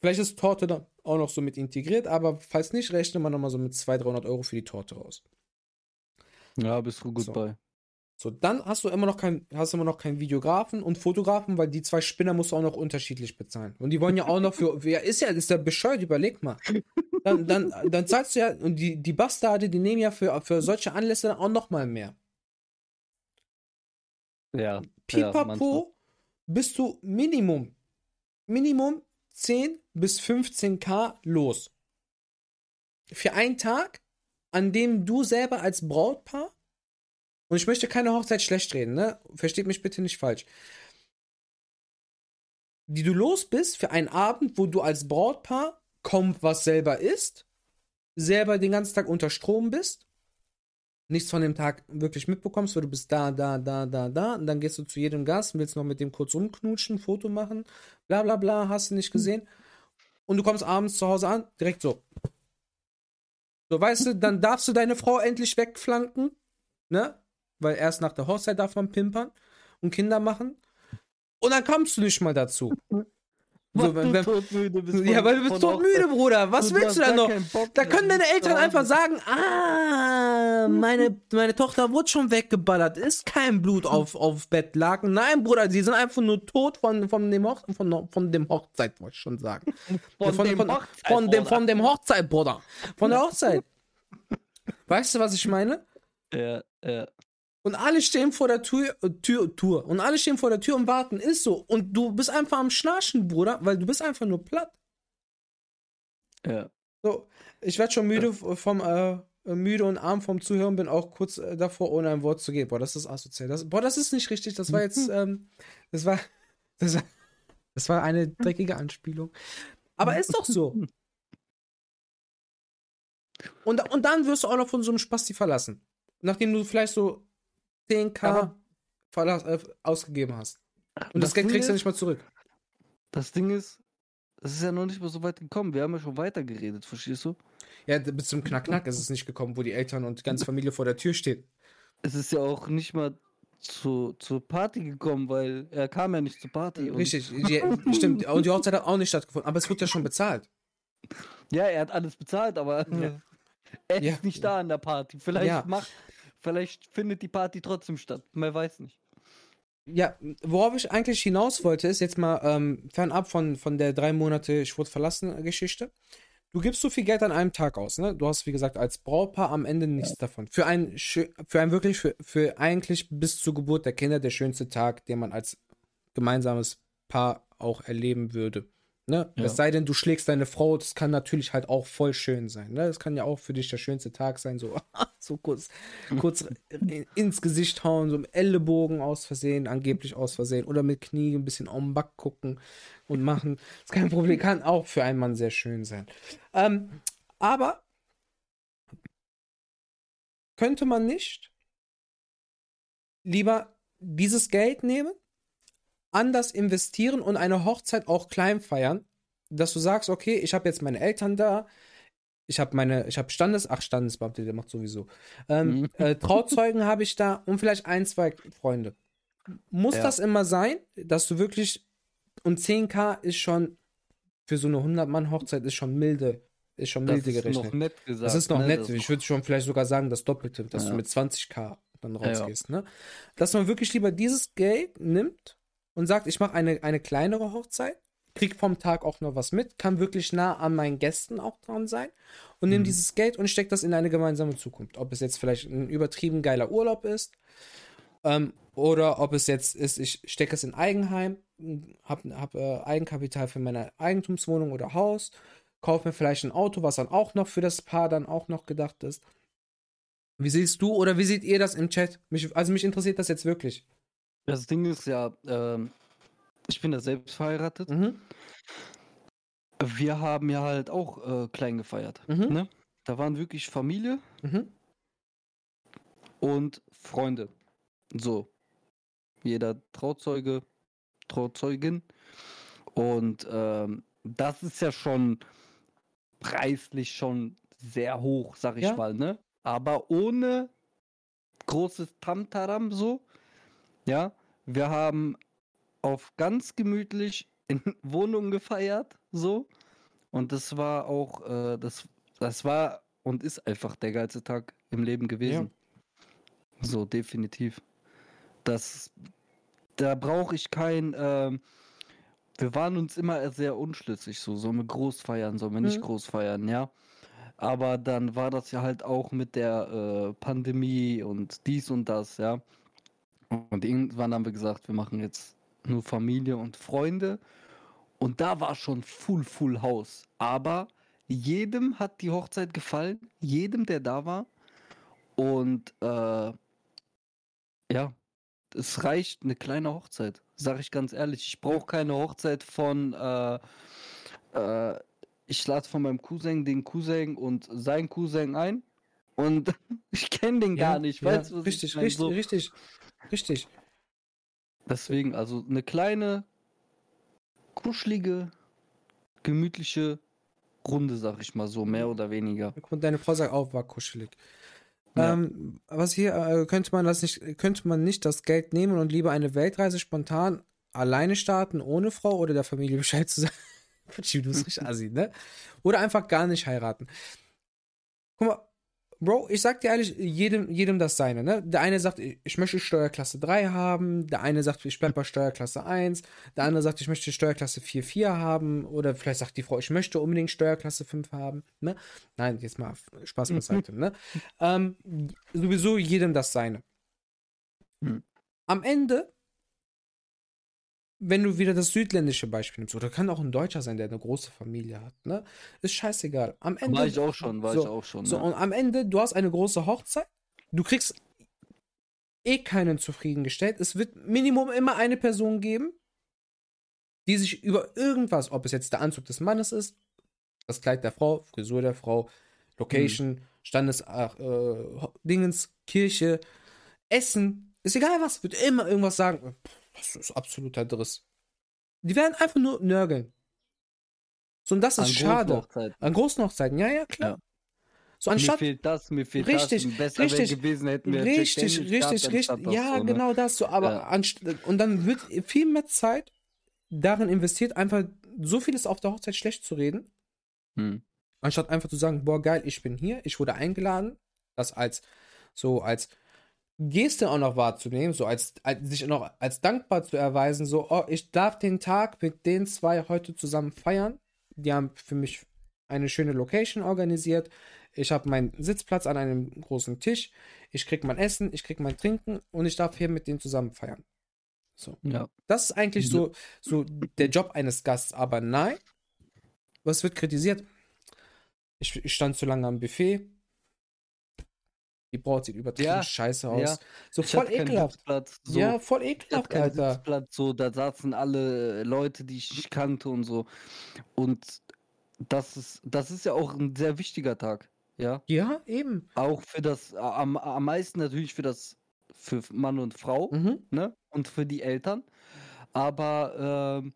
Vielleicht ist Torte dann auch noch so mit integriert, aber falls nicht, rechne man nochmal so mit 200, 300 Euro für die Torte raus. Ja, bist du gut so. bei. So, dann hast du immer noch kein, hast immer noch keinen Videografen und Fotografen, weil die zwei Spinner musst du auch noch unterschiedlich bezahlen. Und die wollen ja auch noch für, ja, ist ja, ist ja bescheuert, überleg mal. Dann, dann, dann zahlst du ja, und die, die Bastarde, die nehmen ja für, für solche Anlässe dann auch noch mal mehr. Ja. Pipapo ja, bist du Minimum, Minimum 10 bis 15k los. Für einen Tag, an dem du selber als Brautpaar, und ich möchte keine Hochzeit schlecht reden, ne? Versteht mich bitte nicht falsch. Die du los bist für einen Abend, wo du als Brautpaar kaum was selber isst, selber den ganzen Tag unter Strom bist nichts von dem Tag wirklich mitbekommst, weil du bist da, da, da, da, da, und dann gehst du zu jedem Gast und willst noch mit dem kurz umknutschen, Foto machen, bla bla bla, hast du nicht gesehen. Und du kommst abends zu Hause an, direkt so. So, weißt du, dann darfst du deine Frau endlich wegflanken, ne? Weil erst nach der Hochzeit darf man pimpern. und Kinder machen. Und dann kommst du nicht mal dazu. So, wenn, wenn, todmüde bist. Ja, weil du bist todmüde, Bruder. Was willst du denn noch? Da können deine Eltern einfach sagen, ah, meine, meine Tochter wurde schon weggeballert. Ist kein Blut auf, auf Bettlaken. Nein, Bruder, sie sind einfach nur tot von, von, dem, Hoch, von, von dem Hochzeit, wollte ich schon sagen. Von, von, dem, von, Hochzeit, von, dem, von dem Hochzeit, Bruder. Von der Hochzeit. Weißt du, was ich meine? Ja, ja. Und alle stehen vor der Tür, äh, Tür, Tür. Und alle stehen vor der Tür und warten. Ist so. Und du bist einfach am Schnarchen, Bruder, weil du bist einfach nur platt. Ja. So, ich werde schon müde vom, äh, müde und arm vom Zuhören, bin auch kurz äh, davor, ohne ein Wort zu gehen. Boah, das ist asozial. Das, boah, das ist nicht richtig. Das war jetzt, ähm, das war, das war, das war eine dreckige Anspielung. Aber ist doch so. Und, und dann wirst du auch noch von so einem Spasti verlassen. Nachdem du vielleicht so 10k Verlass, äh, ausgegeben hast. Und das, das Geld kriegst du nicht mal zurück. Das Ding ist, es ist ja noch nicht mal so weit gekommen. Wir haben ja schon weiter geredet, verstehst du? Ja, bis zum Knack-Knack ist es nicht gekommen, wo die Eltern und die ganze Familie vor der Tür steht. Es ist ja auch nicht mal zu, zur Party gekommen, weil er kam ja nicht zur Party. Richtig, die, stimmt. Und die Hochzeit hat auch nicht stattgefunden, aber es wurde ja schon bezahlt. Ja, er hat alles bezahlt, aber ja. er ist ja. nicht da an der Party. Vielleicht ja. macht Vielleicht findet die Party trotzdem statt. Man weiß nicht. Ja, worauf ich eigentlich hinaus wollte, ist jetzt mal ähm, fernab von, von der drei Monate Ich wurde verlassen Geschichte. Du gibst so viel Geld an einem Tag aus, ne? Du hast, wie gesagt, als Brautpaar am Ende nichts davon. Für ein, für ein wirklich, für, für eigentlich bis zur Geburt der Kinder der schönste Tag, den man als gemeinsames Paar auch erleben würde. Ne? Ja. Es sei denn, du schlägst deine Frau, das kann natürlich halt auch voll schön sein. Ne? Das kann ja auch für dich der schönste Tag sein, so, so kurz, kurz ins Gesicht hauen, so im Ellenbogen aus Versehen, angeblich aus Versehen, oder mit Knie ein bisschen auf den Back gucken und machen. Das ist kein Problem, kann auch für einen Mann sehr schön sein. Ähm, aber könnte man nicht lieber dieses Geld nehmen anders investieren und eine Hochzeit auch klein feiern, dass du sagst, okay, ich habe jetzt meine Eltern da, ich habe meine, ich habe Standes, ach Standesbeamte, der macht sowieso. Ähm, mhm. äh, Trauzeugen habe ich da und vielleicht ein, zwei Freunde. Muss ja. das immer sein, dass du wirklich und 10k ist schon für so eine 100 Mann Hochzeit ist schon milde, ist schon milde gerechnet. Das ist noch nett gesagt. Das ist noch ne? nett. Ich würde schon vielleicht sogar sagen das Doppelte, dass ja. du mit 20k dann rausgehst. Ja, ne? Dass man wirklich lieber dieses Geld nimmt und sagt, ich mache eine, eine kleinere Hochzeit, krieg vom Tag auch noch was mit, kann wirklich nah an meinen Gästen auch dran sein und mhm. nehme dieses Geld und stecke das in eine gemeinsame Zukunft. Ob es jetzt vielleicht ein übertrieben geiler Urlaub ist ähm, oder ob es jetzt ist, ich stecke es in Eigenheim, habe hab, äh, Eigenkapital für meine Eigentumswohnung oder Haus, kaufe mir vielleicht ein Auto, was dann auch noch für das Paar dann auch noch gedacht ist. Wie siehst du oder wie seht ihr das im Chat? Mich, also mich interessiert das jetzt wirklich. Das Ding ist ja, ähm, ich bin da selbst verheiratet. Mhm. Wir haben ja halt auch äh, klein gefeiert. Mhm. Ne? Da waren wirklich Familie mhm. und Freunde. So. Jeder Trauzeuge, Trauzeugin. Und ähm, das ist ja schon preislich schon sehr hoch, sag ich ja. mal, ne? Aber ohne großes Tamtaram so. Ja, wir haben auf ganz gemütlich in Wohnungen gefeiert, so. Und das war auch, äh, das, das war und ist einfach der geilste Tag im Leben gewesen. Ja. So, definitiv. Das, da brauche ich kein, äh, wir waren uns immer sehr unschlüssig, so, sollen wir groß feiern, sollen wir nicht mhm. groß feiern, ja. Aber dann war das ja halt auch mit der äh, Pandemie und dies und das, ja. Und irgendwann haben wir gesagt, wir machen jetzt nur Familie und Freunde. Und da war schon full, full Haus. Aber jedem hat die Hochzeit gefallen, jedem, der da war. Und äh, ja, es reicht eine kleine Hochzeit, sag ich ganz ehrlich. Ich brauche keine Hochzeit von, äh, äh, ich lade von meinem Cousin den Cousin und sein Cousin ein. Und ich kenne den ja, gar nicht. Ja, weißt, richtig, richtig, so. richtig. Richtig. Deswegen, also eine kleine, kuschelige, gemütliche Runde, sag ich mal so, mehr oder weniger. Und deine Frau sagt auch, war kuschelig. Ja. Ähm, was hier, äh, könnte man das nicht, könnte man nicht das Geld nehmen und lieber eine Weltreise spontan alleine starten, ohne Frau oder der Familie Bescheid zu sagen? du bist richtig assi, ne? Oder einfach gar nicht heiraten. Guck mal, Bro, ich sag dir ehrlich, jedem, jedem das seine, ne? Der eine sagt, ich möchte Steuerklasse 3 haben, der eine sagt, ich bleib bei Steuerklasse 1, der andere sagt, ich möchte Steuerklasse 4, 4 haben, oder vielleicht sagt die Frau, ich möchte unbedingt Steuerklasse 5 haben, ne? Nein, jetzt mal Spaß beiseite, ne? Ähm, sowieso jedem das seine. Hm. Am Ende wenn du wieder das südländische Beispiel nimmst, oder kann auch ein Deutscher sein, der eine große Familie hat, ne? Ist scheißegal. Am Ende. War ich auch schon, war so, ich auch schon. So, ne? und am Ende, du hast eine große Hochzeit, du kriegst eh keinen zufriedengestellt. Es wird Minimum immer eine Person geben, die sich über irgendwas, ob es jetzt der Anzug des Mannes ist, das Kleid der Frau, Frisur der Frau, Location, hm. Standes, äh, Dingens, Kirche, Essen, ist egal was, wird immer irgendwas sagen. Das ist absoluter Driss. Die werden einfach nur nörgeln. So, und das ist An schade. Großen An großen Hochzeiten, ja, ja, klar. Ja. So anstatt. Mir fehlt das, mir fehlt richtig, das. Besser richtig, gewesen, hätten wir richtig, richtig, richtig. Ja, so, ne? genau das so. Aber ja. und dann wird viel mehr Zeit darin investiert, einfach so vieles auf der Hochzeit schlecht zu reden. Hm. Anstatt einfach zu sagen, boah, geil, ich bin hier, ich wurde eingeladen. Das als so als Geste auch noch wahrzunehmen, so als, als sich noch als dankbar zu erweisen, so, oh, ich darf den Tag mit den zwei heute zusammen feiern. Die haben für mich eine schöne Location organisiert. Ich habe meinen Sitzplatz an einem großen Tisch. Ich krieg mein Essen, ich krieg mein Trinken und ich darf hier mit denen zusammen feiern. So. Ja. Das ist eigentlich so, so der Job eines Gasts. Aber nein, was wird kritisiert? Ich, ich stand zu lange am Buffet die Braut sieht übertrieben ja, scheiße aus. Ja. So ich voll ekelhaft. So, ja, voll ekelhaft, Alter. Sitzplatz, so, da saßen alle Leute, die ich nicht kannte und so. Und das ist, das ist ja auch ein sehr wichtiger Tag. Ja, ja eben. Auch für das, am, am meisten natürlich für das, für Mann und Frau, mhm. ne? Und für die Eltern. Aber ähm,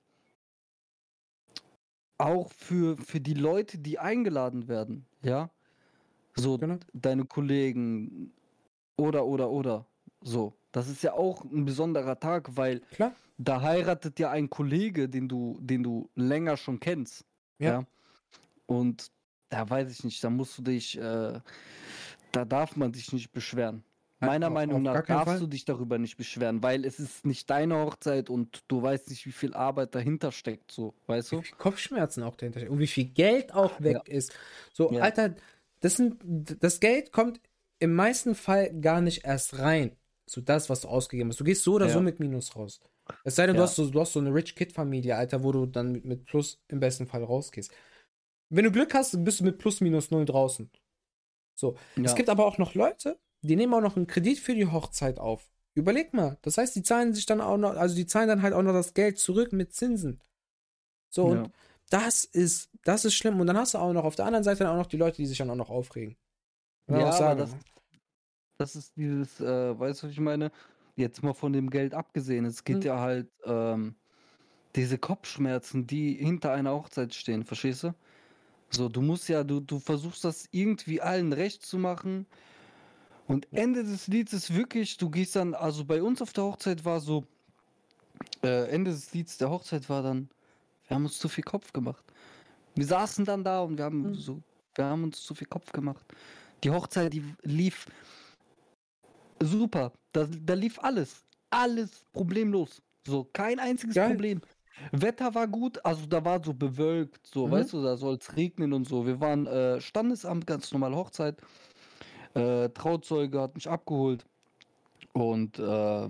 auch für, für die Leute, die eingeladen werden, ja. So, genau. deine Kollegen oder, oder, oder. So, das ist ja auch ein besonderer Tag, weil Klar. da heiratet ja ein Kollege, den du, den du länger schon kennst. Ja. ja? Und da weiß ich nicht, da musst du dich, äh, da darf man sich nicht beschweren. Meiner auf, Meinung nach darfst Fall. du dich darüber nicht beschweren, weil es ist nicht deine Hochzeit und du weißt nicht, wie viel Arbeit dahinter steckt, so, weißt du? Wie viel Kopfschmerzen auch dahinter stecken und wie viel Geld auch weg ja. ist. So, ja. Alter, das, sind, das Geld kommt im meisten Fall gar nicht erst rein. So das, was du ausgegeben hast. Du gehst so oder ja. so mit Minus raus. Es sei denn, ja. du, hast so, du hast so eine Rich Kid-Familie, Alter, wo du dann mit, mit Plus im besten Fall rausgehst. Wenn du Glück hast, bist du mit Plus minus null draußen. So. Ja. Es gibt aber auch noch Leute, die nehmen auch noch einen Kredit für die Hochzeit auf. Überleg mal. Das heißt, die zahlen sich dann auch noch, also die zahlen dann halt auch noch das Geld zurück mit Zinsen. So, und das ist, das ist schlimm. Und dann hast du auch noch auf der anderen Seite auch noch die Leute, die sich dann auch noch aufregen. Ja, aber das, das ist dieses, äh, weißt du, was ich meine? Jetzt mal von dem Geld abgesehen, es geht hm. ja halt ähm, diese Kopfschmerzen, die hinter einer Hochzeit stehen, verstehst du? So, du musst ja, du, du versuchst das irgendwie allen recht zu machen. Und Ende des Lieds ist wirklich, du gehst dann, also bei uns auf der Hochzeit war so, äh, Ende des Lieds der Hochzeit war dann, wir haben uns zu viel Kopf gemacht. Wir saßen dann da und wir haben mhm. so, wir haben uns zu viel Kopf gemacht. Die Hochzeit, die lief super. Da, da lief alles. Alles problemlos. So, kein einziges Geil. Problem. Wetter war gut, also da war so bewölkt, so, mhm. weißt du, da soll es regnen und so. Wir waren äh, Standesamt, ganz normal Hochzeit. Äh, Trauzeuge hat mich abgeholt und äh,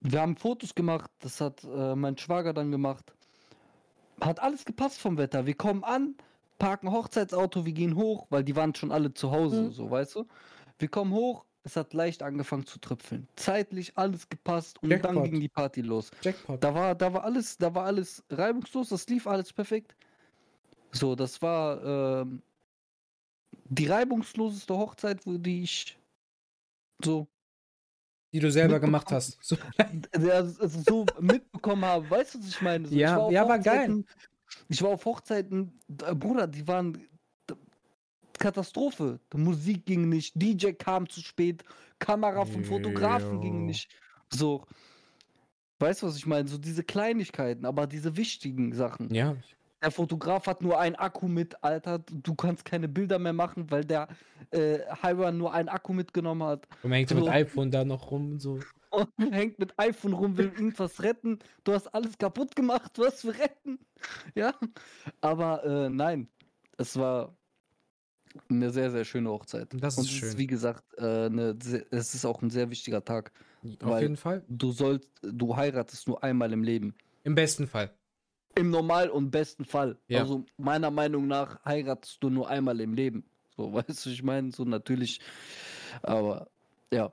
wir haben Fotos gemacht, das hat äh, mein Schwager dann gemacht. Hat alles gepasst vom Wetter. Wir kommen an, parken Hochzeitsauto, wir gehen hoch, weil die waren schon alle zu Hause, mhm. so weißt du. Wir kommen hoch, es hat leicht angefangen zu tröpfeln. Zeitlich alles gepasst und Jackpot. dann ging die Party los. Jackpot. Da war, da war alles, da war alles reibungslos, das lief alles perfekt. So, das war ähm, die reibungsloseste Hochzeit, wo die ich so die du selber gemacht hast. So. Also so mitbekommen habe. Weißt du, was ich meine? So, ja, ich ja, war geil. Ich war auf Hochzeiten, Bruder, die waren Katastrophe. Die Musik ging nicht, DJ kam zu spät, Kamera vom Fotografen ging nicht. So. Weißt du, was ich meine? So diese Kleinigkeiten, aber diese wichtigen Sachen. Ja. Der Fotograf hat nur einen Akku mit, Alter. Du kannst keine Bilder mehr machen, weil der äh, Hiram nur einen Akku mitgenommen hat. Und man hängt so. mit iPhone da noch rum und so. Und hängt mit iPhone rum, will irgendwas retten. Du hast alles kaputt gemacht, was für retten. Ja. Aber äh, nein, es war eine sehr, sehr schöne Hochzeit. Das ist und schön. Ist, wie gesagt, äh, eine, es ist auch ein sehr wichtiger Tag. Auf jeden Fall. Du sollst, du heiratest nur einmal im Leben. Im besten Fall. Im normal und besten Fall. Ja. Also meiner Meinung nach heiratest du nur einmal im Leben. So, weißt du, ich meine, so natürlich. Aber ja.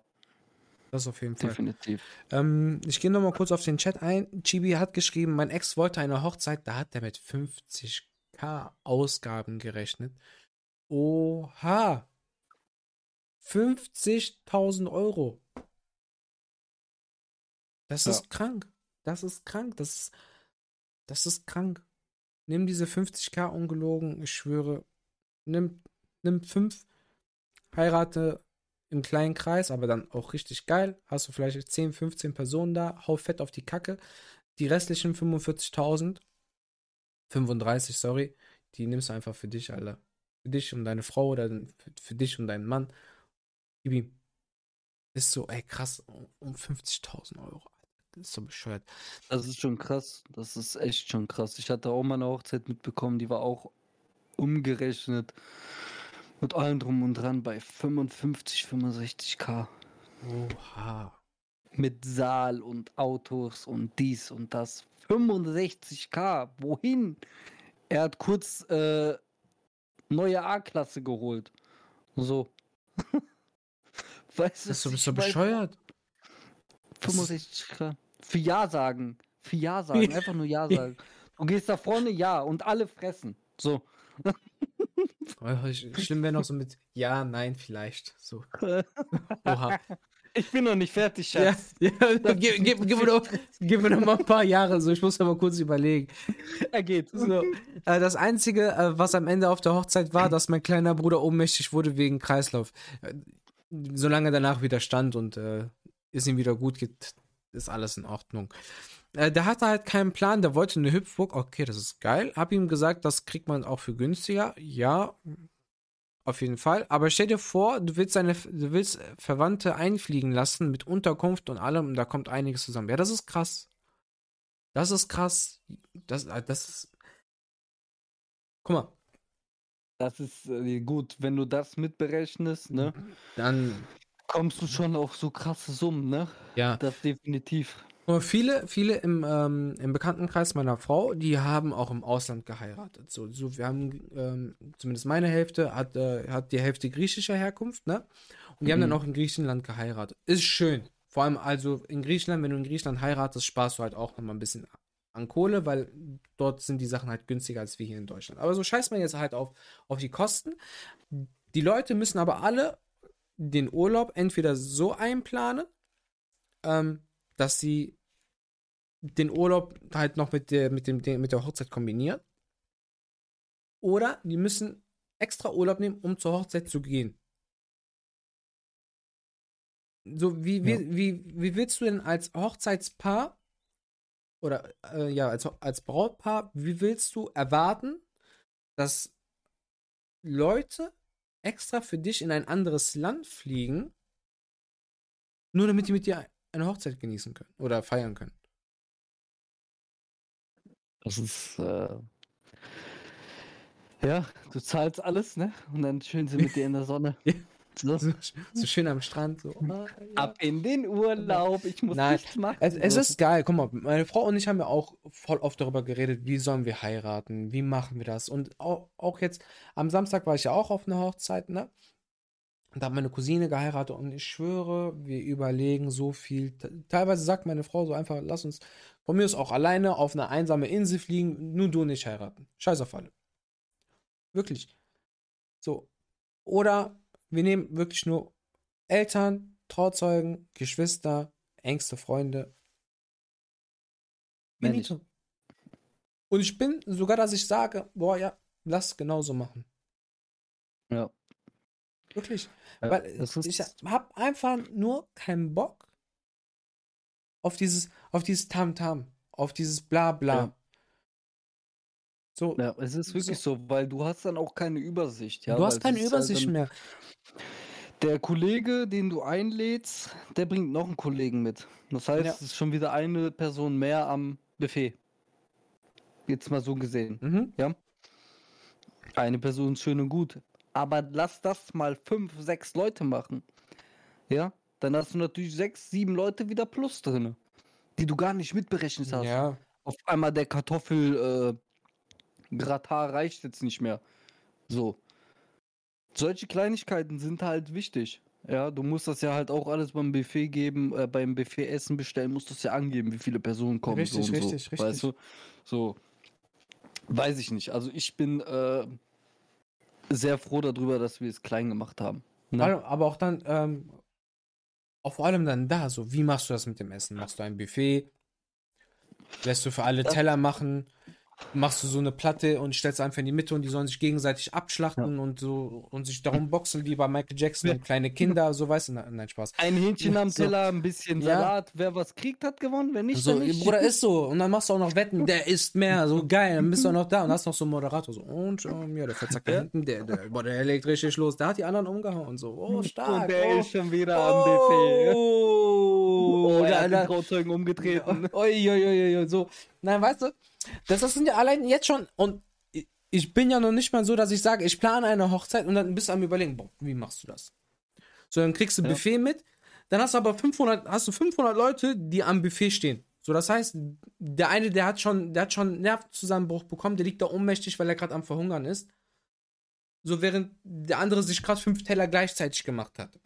Das auf jeden Fall. Definitiv. Ähm, ich gehe nochmal kurz auf den Chat ein. Chibi hat geschrieben, mein Ex wollte eine Hochzeit, da hat er mit 50k Ausgaben gerechnet. Oha. 50.000 Euro. Das ja. ist krank. Das ist krank. Das ist, das ist krank. Nimm diese 50k ungelogen, ich schwöre. Nimm, nimm fünf, heirate im kleinen Kreis, aber dann auch richtig geil. Hast du vielleicht 10, 15 Personen da, hau fett auf die Kacke. Die restlichen 45.000, 35, sorry, die nimmst du einfach für dich, Alter für dich und deine Frau oder für, für dich und deinen Mann. Gib ihm. Ist so, ey, krass, um 50.000 Euro. Das ist so bescheuert. Das ist schon krass. Das ist echt schon krass. Ich hatte auch mal eine Hochzeit mitbekommen, die war auch umgerechnet mit allem drum und dran bei 55, 65k. Oha. Mit Saal und Autos und dies und das. 65k. Wohin? Er hat kurz äh, neue A-Klasse geholt. So. weißt du, bist du bist so bescheuert? 65 Grad. Für Ja sagen. Für Ja sagen. Einfach nur Ja sagen. Du gehst da vorne, ja, und alle fressen. So. Schlimm wäre noch so mit Ja, nein, vielleicht. So. Oha. Ich bin noch nicht fertig, Schatz. Ja, ja gib, gib, gib, mir noch, gib mir noch mal ein paar Jahre, so ich muss mal kurz überlegen. Er geht. So. Äh, das Einzige, äh, was am Ende auf der Hochzeit war, dass mein kleiner Bruder ohnmächtig wurde wegen Kreislauf. Äh, solange danach wieder stand und äh, es ihm wieder gut geht, ist alles in Ordnung. Äh, der hatte halt keinen Plan, der wollte eine Hüpfburg. Okay, das ist geil. Hab ihm gesagt, das kriegt man auch für günstiger. Ja, auf jeden Fall. Aber stell dir vor, du willst deine, du willst Verwandte einfliegen lassen mit Unterkunft und allem und da kommt einiges zusammen. Ja, das ist krass. Das ist krass. Das, äh, das ist. Guck mal. Das ist äh, gut, wenn du das mitberechnest, ne? Dann kommst du schon auf so krasse Summen, ne? Ja. Das definitiv. Aber viele, viele im, ähm, im Bekanntenkreis meiner Frau, die haben auch im Ausland geheiratet. So, so wir haben, ähm, zumindest meine Hälfte, hat, äh, hat die Hälfte griechischer Herkunft, ne? Und die mhm. haben dann mhm. auch in Griechenland geheiratet. Ist schön. Vor allem also in Griechenland, wenn du in Griechenland heiratest, sparst du halt auch nochmal ein bisschen an Kohle, weil dort sind die Sachen halt günstiger als wir hier in Deutschland. Aber so scheißt man jetzt halt auf, auf die Kosten. Die Leute müssen aber alle den Urlaub entweder so einplanen, ähm, dass sie den Urlaub halt noch mit der, mit dem, mit der Hochzeit kombinieren. Oder die müssen extra Urlaub nehmen, um zur Hochzeit zu gehen. So, wie, ja. wie, wie, wie willst du denn als Hochzeitspaar oder äh, ja, als, als Brautpaar, wie willst du erwarten, dass Leute extra für dich in ein anderes Land fliegen, nur damit die mit dir eine Hochzeit genießen können oder feiern können? Das ist, äh, ja, du zahlst alles, ne? Und dann schön sie mit dir in der Sonne. So. So, so, schön am Strand. So. Ah, Ab in den Urlaub, ich muss Nein, nichts machen. Es, es, ist geil, guck mal, meine Frau und ich haben ja auch voll oft darüber geredet, wie sollen wir heiraten, wie machen wir das. Und auch, auch jetzt, am Samstag war ich ja auch auf einer Hochzeit, ne? Und da hat meine Cousine geheiratet und ich schwöre, wir überlegen so viel. Teilweise sagt meine Frau so einfach, lass uns von mir aus auch alleine auf eine einsame Insel fliegen, nur du nicht heiraten. Scheiß auf alle. Wirklich. So. Oder wir nehmen wirklich nur Eltern, Trauzeugen, Geschwister, engste Freunde. Benito. Und ich bin sogar, dass ich sage, boah, ja, lass genauso machen. Ja. Wirklich. Ja, Weil ich ist, hab einfach nur keinen Bock auf dieses, auf dieses Tamtam, auf dieses Blabla. Ja. So, ja, es ist wirklich so, weil du hast dann auch keine Übersicht, ja. du weil hast keine halt Übersicht dann, mehr. Der Kollege, den du einlädst, der bringt noch einen Kollegen mit. Das heißt, Ja. es ist schon wieder eine Person mehr am Buffet. Jetzt mal so gesehen. Mhm. Eine Person ist schön und gut. Aber lass das mal fünf, sechs Leute machen. Ja? Dann hast du natürlich sechs, sieben Leute wieder plus drin. Die du gar nicht mitberechnet hast. Ja, Auf einmal der Kartoffel äh, Gratin reicht jetzt nicht mehr. So. Solche Kleinigkeiten sind halt wichtig. Ja, du musst das ja halt auch alles beim Buffet geben, äh, beim Buffet Essen bestellen, musst du es ja angeben, wie viele Personen kommen. Richtig, so und richtig, so, richtig. Weißt du? So. Weiß ich nicht. Also ich bin äh, sehr froh darüber, dass wir es klein gemacht haben. Ne? aber, auch dann, ähm, auch vor allem dann da, so, wie machst du das mit dem Essen? Machst du ein Buffet? Lässt du für alle Teller machen? Machst du so eine Platte und stellst einfach in die Mitte und die sollen sich gegenseitig abschlachten und so und sich darum boxen wie bei Michael Jackson und kleine Kinder, so weißt du, nein, Spaß. Ein Hähnchen am So. Teller, ein bisschen Ja. Salat. Wer was kriegt, hat gewonnen. Wer nicht, So, nicht. Bruder, ist so. Und dann machst du auch noch Wetten, der isst mehr. So geil. Dann bist du auch noch da und hast noch so einen Moderator. So, und ähm, ja, der verzackt da Ja. hinten, der, der, boah, der legt richtig los. Der hat die anderen umgehauen. So, oh, stark. Und der oh, ist schon wieder am Buffet. Oh, Oh, er da, hat den Trauzeugen umgetreten. Oi, so. Nein, weißt du, das, das sind ja allein jetzt schon, und ich- bin ja noch nicht mal so, dass ich sage, ich plane eine Hochzeit und dann bist du am überlegen, boah, wie machst du das? So, dann kriegst du Ja. Buffet mit, dann hast du aber 500, hast du 500 Leute, die am Buffet stehen. So, das heißt, der eine, der hat schon, der hat schon einen Nervenzusammenbruch bekommen, der liegt da ohnmächtig, weil er gerade am Verhungern ist. So, während der andere sich gerade fünf Teller gleichzeitig gemacht hat.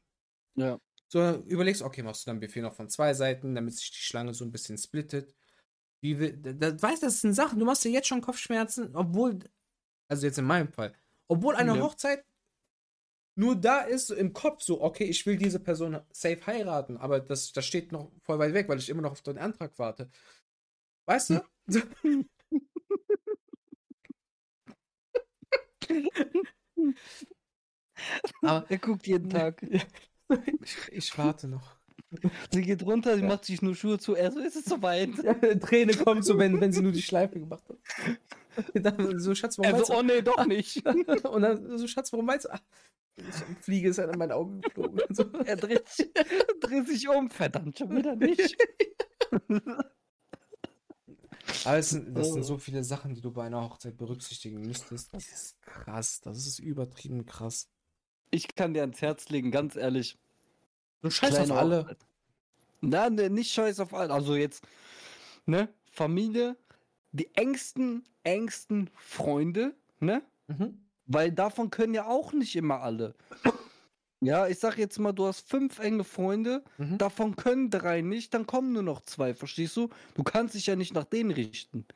Ja. So, überlegst, okay, machst du dann Buffet noch von zwei Seiten, damit sich die Schlange so ein bisschen splittet. Wie will, da, da, weißt du, das sind Sachen, du machst dir jetzt schon Kopfschmerzen, obwohl, also jetzt in meinem Fall, obwohl eine Ja. Hochzeit nur da ist, im Kopf so, okay, ich will diese Person safe heiraten, aber das, das steht noch voll weit weg, weil ich immer noch auf den Antrag warte. Weißt du? aber Er guckt jeden Tag. ich, ich warte noch. Sie geht runter, sie Ja. macht sich nur Schuhe zu. Er so, ist es soweit? Ja, Träne kommt so, wenn, wenn sie nur die Schleife gemacht hat. Dann so, Schatz, warum Er meinst so, oh nee, doch nicht. du? Und dann so, Schatz, warum meinst du? Ach, eine Fliege ist halt an meinen Augen geflogen. So. Er dreht sich, dreht sich um. Verdammt, schon wieder nicht. Aber es sind, das Oh. sind so viele Sachen, die du bei einer Hochzeit berücksichtigen müsstest. Das ist krass. Das ist übertrieben krass. Ich kann dir ans Herz legen, ganz ehrlich. Du scheiß auf Kleine alle. Hochzeit. Na, ne, nicht scheiß auf alle. Also jetzt, ne, Familie, die engsten, engsten Freunde, ne? Mhm. Weil davon können ja auch nicht immer alle. Ja, ich sag jetzt mal, du hast fünf enge Freunde, Mhm. davon können drei nicht, dann kommen nur noch zwei, verstehst du? Du kannst dich ja nicht nach denen richten.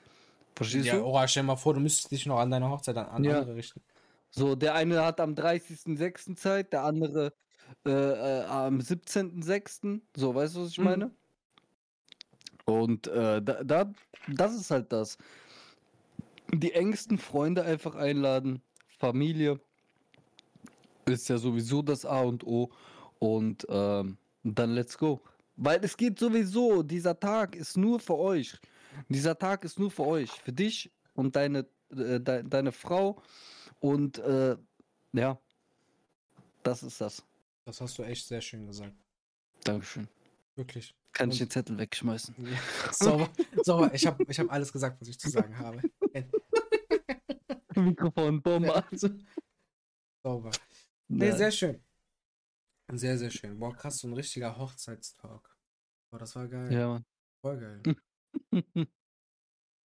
Verstehst Ja, du? oh, stell dir mal vor, du müsstest dich noch an deiner Hochzeit an, an Ja. andere richten. So, der eine hat am 30.06. Zeit, der andere äh, äh, am 17.06. So, weißt du, was ich Mhm. meine? Und äh, da, da, das ist halt das. Die engsten Freunde einfach einladen, Familie ist ja sowieso das A und O. Und ähm, dann let's go. Weil es geht sowieso, dieser Tag ist nur für euch. Dieser Tag ist nur für euch, für dich und deine, äh, de, deine Frau. Und äh, ja, das ist das. Das hast du echt sehr schön gesagt. Dankeschön. Wirklich. Kann ich Und- den Zettel wegschmeißen? Ja, sauber, sauber. Ich habe ich hab alles gesagt, was ich zu sagen habe. Mikrofon, Bombe. Sauber. Nee, sehr schön. Sehr, sehr schön. Boah, krass, so ein richtiger Hochzeitstalk. Boah, das war geil. Ja, Mann. Voll geil.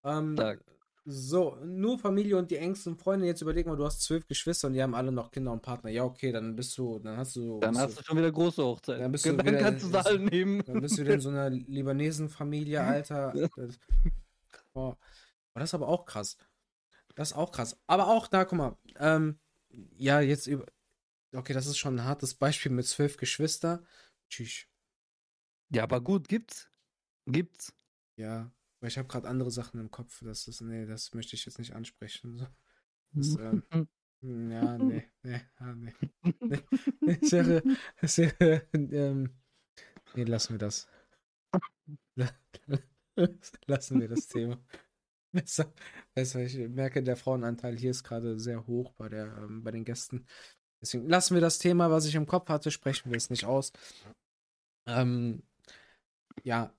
Ähm, Stark. So, nur Familie und die engsten Freunde. Jetzt überleg mal, du hast zwölf Geschwister und die haben alle noch Kinder und Partner. Ja, okay, dann bist du, dann hast du, Dann hast du schon wieder große Hochzeit. Dann bist du dann wieder- kannst du sie bist du- alle nehmen. Dann bist du wieder in so einer Libanesen-Familie, Alter. Das, boah. Aber das ist aber auch krass. Das ist auch krass. Aber auch da, guck mal, ähm, ja, jetzt über. Okay, das ist schon ein hartes Beispiel mit zwölf Geschwister. Tschüss. Ja, aber gut, gibt's. Gibt's. Ja, weil ich habe gerade andere Sachen im Kopf. Das ist, nee, das möchte ich jetzt nicht ansprechen. So. Das, ähm, Hm, ja, nee, nee, ah, nee. nee. Es wäre, es wäre, ähm, nee, lassen wir das. lassen wir das Thema. Besser, besser. Ich merke, der Frauenanteil hier ist gerade sehr hoch bei, der, ähm, bei den Gästen. Deswegen lassen wir das Thema, was ich im Kopf hatte, sprechen wir es nicht aus. Ähm, ja.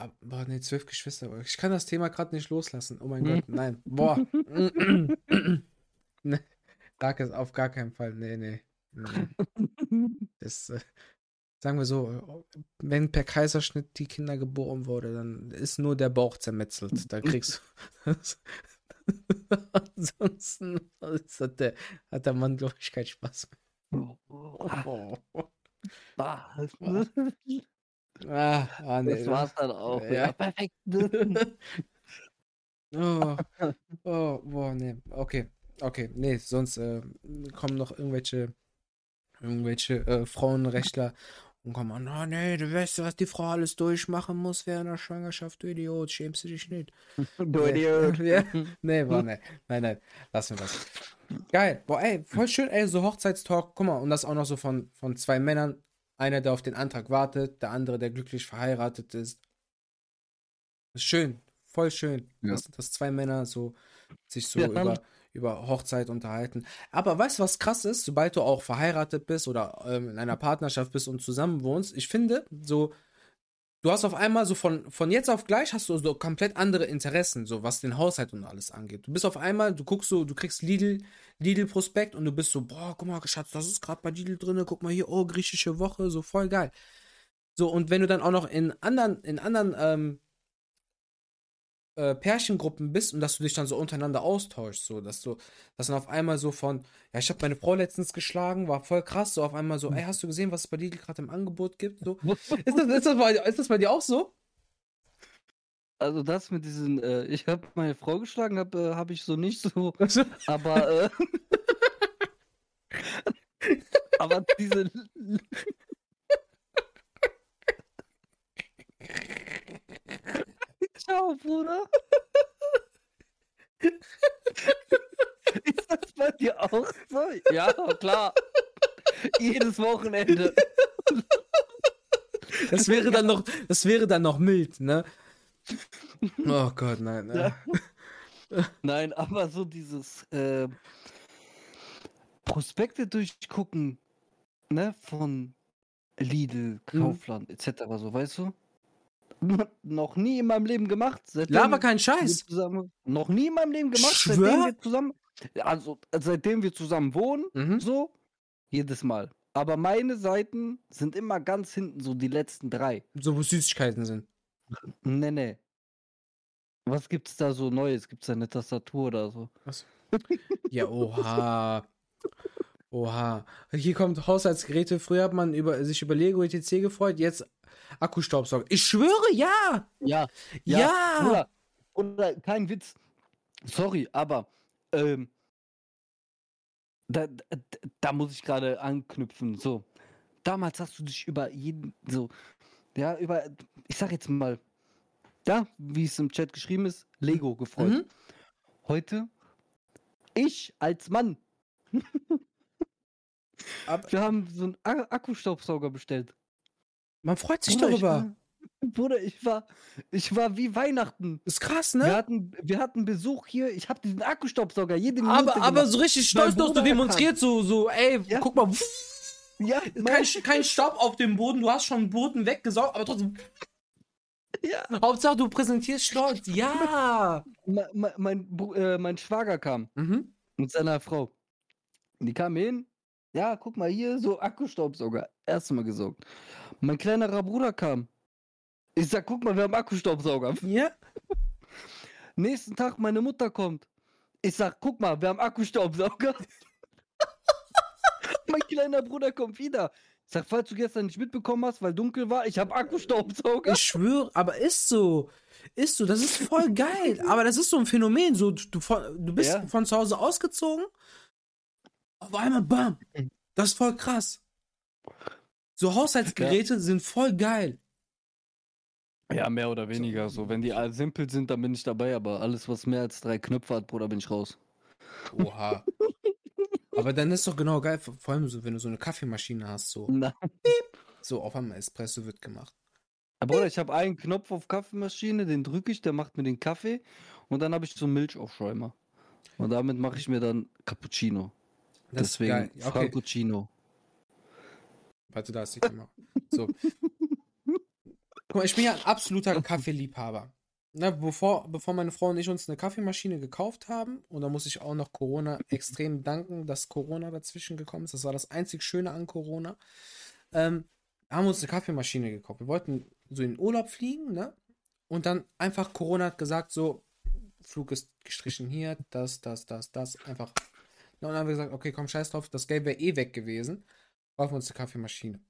Aber, nee, zwölf Geschwister. Ich kann das Thema gerade nicht loslassen. Oh mein Gott, nein. Boah. nee, Dark auf gar keinen Fall. Nee, nee. nee. Das, äh, sagen wir so, wenn per Kaiserschnitt die Kinder geboren wurde, dann ist nur der Bauch zermetzelt. Da kriegst du. Ansonsten hat der, hat der Mann, glaube ich, keinen Spaß mehr. Oh. Ah, ah, nee. Das war's dann auch. Ja, ja perfekt. oh, oh, boah, nee. Okay, okay. Nee, sonst äh, kommen noch irgendwelche, irgendwelche äh, Frauenrechtler und komm an, oh nee, du weißt, was die Frau alles durchmachen muss während der Schwangerschaft, du Idiot, schämst du dich nicht. du Idiot. Ja. Nee, war, nee. Nein, nein, lassen wir das. Geil. Boah, ey, voll schön, ey, so Hochzeitstalk. Guck mal, und das auch noch so von, von zwei Männern. Einer, der auf den Antrag wartet, der andere, der glücklich verheiratet ist. ist schön, voll schön, ja. dass, dass zwei Männer so sich so ja, über über Hochzeit unterhalten. Aber weißt du, was krass ist? Sobald du auch verheiratet bist oder ähm, in einer Partnerschaft bist und zusammen wohnst, ich finde, so, du hast auf einmal so von, von jetzt auf gleich hast du so komplett andere Interessen, so was den Haushalt und alles angeht. Du bist auf einmal, du guckst so, du kriegst Lidl, Lidl-Prospekt und du bist so, boah, guck mal, Schatz, das ist gerade bei Lidl drin, guck mal hier, oh, griechische Woche, so voll geil. So, und wenn du dann auch noch in anderen, in anderen ähm, äh, Pärchengruppen bist und dass du dich dann so untereinander austauschst, so, dass du, dass dann auf einmal so von, ja, ich habe meine Frau letztens geschlagen, war voll krass, so auf einmal so, ey, hast du gesehen, was es bei Lidl gerade im Angebot gibt? So, ist, das, ist, das bei, ist das bei dir auch so? Also das mit diesen, äh, ich habe meine Frau geschlagen, habe äh, hab ich so nicht so, aber äh, aber diese Ciao, Bruder. Ist das bei dir auch so? Ja, klar. Jedes Wochenende. Das wäre dann noch, das wäre dann noch mild, ne? Oh Gott, nein. Ne? Ja. Nein, aber so dieses äh, Prospekte durchgucken, ne, von Lidl, mhm. Kaufland mhm. etc. so, weißt du? noch nie in meinem Leben gemacht. Lava kein Scheiß. Zusammen, noch nie in meinem Leben gemacht, Schwör? seitdem wir zusammen, also seitdem wir zusammen wohnen, mhm. so, jedes Mal. Aber meine Seiten sind immer ganz hinten, so die letzten drei. So, wo Süßigkeiten sind. Nee, nee. Was gibt's da so Neues? Gibt's da eine Tastatur oder so? Was? Ja, oha. Oha. Hier kommt Haushaltsgeräte. Früher hat man über, sich über Lego ETC gefreut, jetzt Akkustaubsauger. Ich schwöre, ja. Ja. Ja. ja. Oder, oder kein Witz. Sorry, aber ähm, da, da, da muss ich gerade anknüpfen. So, damals hast du dich über jeden, so, ja, über, ich sag jetzt mal, ja, wie es im Chat geschrieben ist, Lego gefreut. Mhm. Heute, ich als Mann. Wir haben so einen Akkustaubsauger bestellt. Man freut sich Bruder, darüber. Ich war, Bruder, ich war, ich war wie Weihnachten. Ist krass, ne? Wir hatten, wir hatten Besuch hier. Ich habe diesen Akkustaubsauger jede Minute Aber, aber so richtig stolz noch so demonstriert, so, so, ey, ja? guck mal. Ja, kein, kein Staub auf dem Boden, du hast schon den Boden weggesaugt, aber trotzdem. Ja. Hauptsache, du präsentierst stolz. Ja. mein, mein, äh, mein Schwager kam mhm. mit seiner Frau. Die kam hin. Ja, guck mal hier, so Akkustaubsauger. Erstmal gesaugt. Mein kleinerer Bruder kam. Ich sag, guck mal, wir haben Akkustaubsauger. Ja. Nächsten Tag meine Mutter kommt. Ich sag, guck mal, wir haben Akkustaubsauger. mein kleiner Bruder kommt wieder. Ich sag, falls du gestern nicht mitbekommen hast, weil dunkel war, ich habe Akkustaubsauger. Ich schwöre, aber ist so. Ist so, das ist voll geil. aber das ist so ein Phänomen. So, du, du bist ja. von zu Hause ausgezogen. Auf einmal, bam. Das ist voll krass. So Haushaltsgeräte ja. sind voll geil. Ja, mehr oder weniger so. Wenn die simpel sind, dann bin ich dabei, aber alles, was mehr als drei Knöpfe hat, Bruder, bin ich raus. Oha. Aber dann ist doch genau geil, vor allem so, wenn du so eine Kaffeemaschine hast, so. Na. So auf einmal Espresso wird gemacht. Aber ich habe einen Knopf auf Kaffeemaschine, den drücke ich, der macht mir den Kaffee und dann habe ich so einen Milchaufschäumer. Und damit mache ich mir dann Cappuccino. Das Deswegen geil. Okay. Frappuccino. Warte, da ist die Kamera. So. Guck mal, ich bin ja ein absoluter Kaffeeliebhaber. Na, bevor, bevor meine Frau und ich uns eine Kaffeemaschine gekauft haben, und da muss ich auch noch Corona extrem danken, dass Corona dazwischen gekommen ist. Das war das einzig Schöne an Corona. Ähm, haben wir uns eine Kaffeemaschine gekauft. Wir wollten so in den Urlaub fliegen, ne? Und dann einfach Corona hat gesagt, so, Flug ist gestrichen hier, das, das, das, das, einfach. Und dann haben wir gesagt, okay, komm, scheiß drauf, das Geld wäre eh weg gewesen. Kaufen wir uns eine Kaffeemaschine.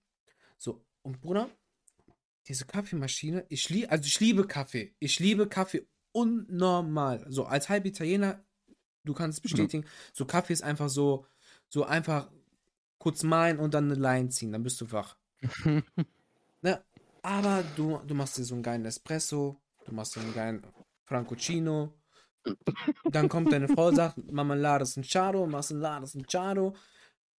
So, und Bruder, diese Kaffeemaschine, ich liebe, also ich liebe Kaffee. Ich liebe Kaffee unnormal. So, als halb Italiener, du kannst es bestätigen, so Kaffee ist einfach so, so einfach kurz malen und dann eine Line ziehen, dann bist du wach. Ne? Aber du, du machst dir so einen geilen Espresso, du machst dir einen geilen Francoccino. Dann kommt deine Frau und sagt, Mama, lades ein Charo, machst ein lades ein Charo.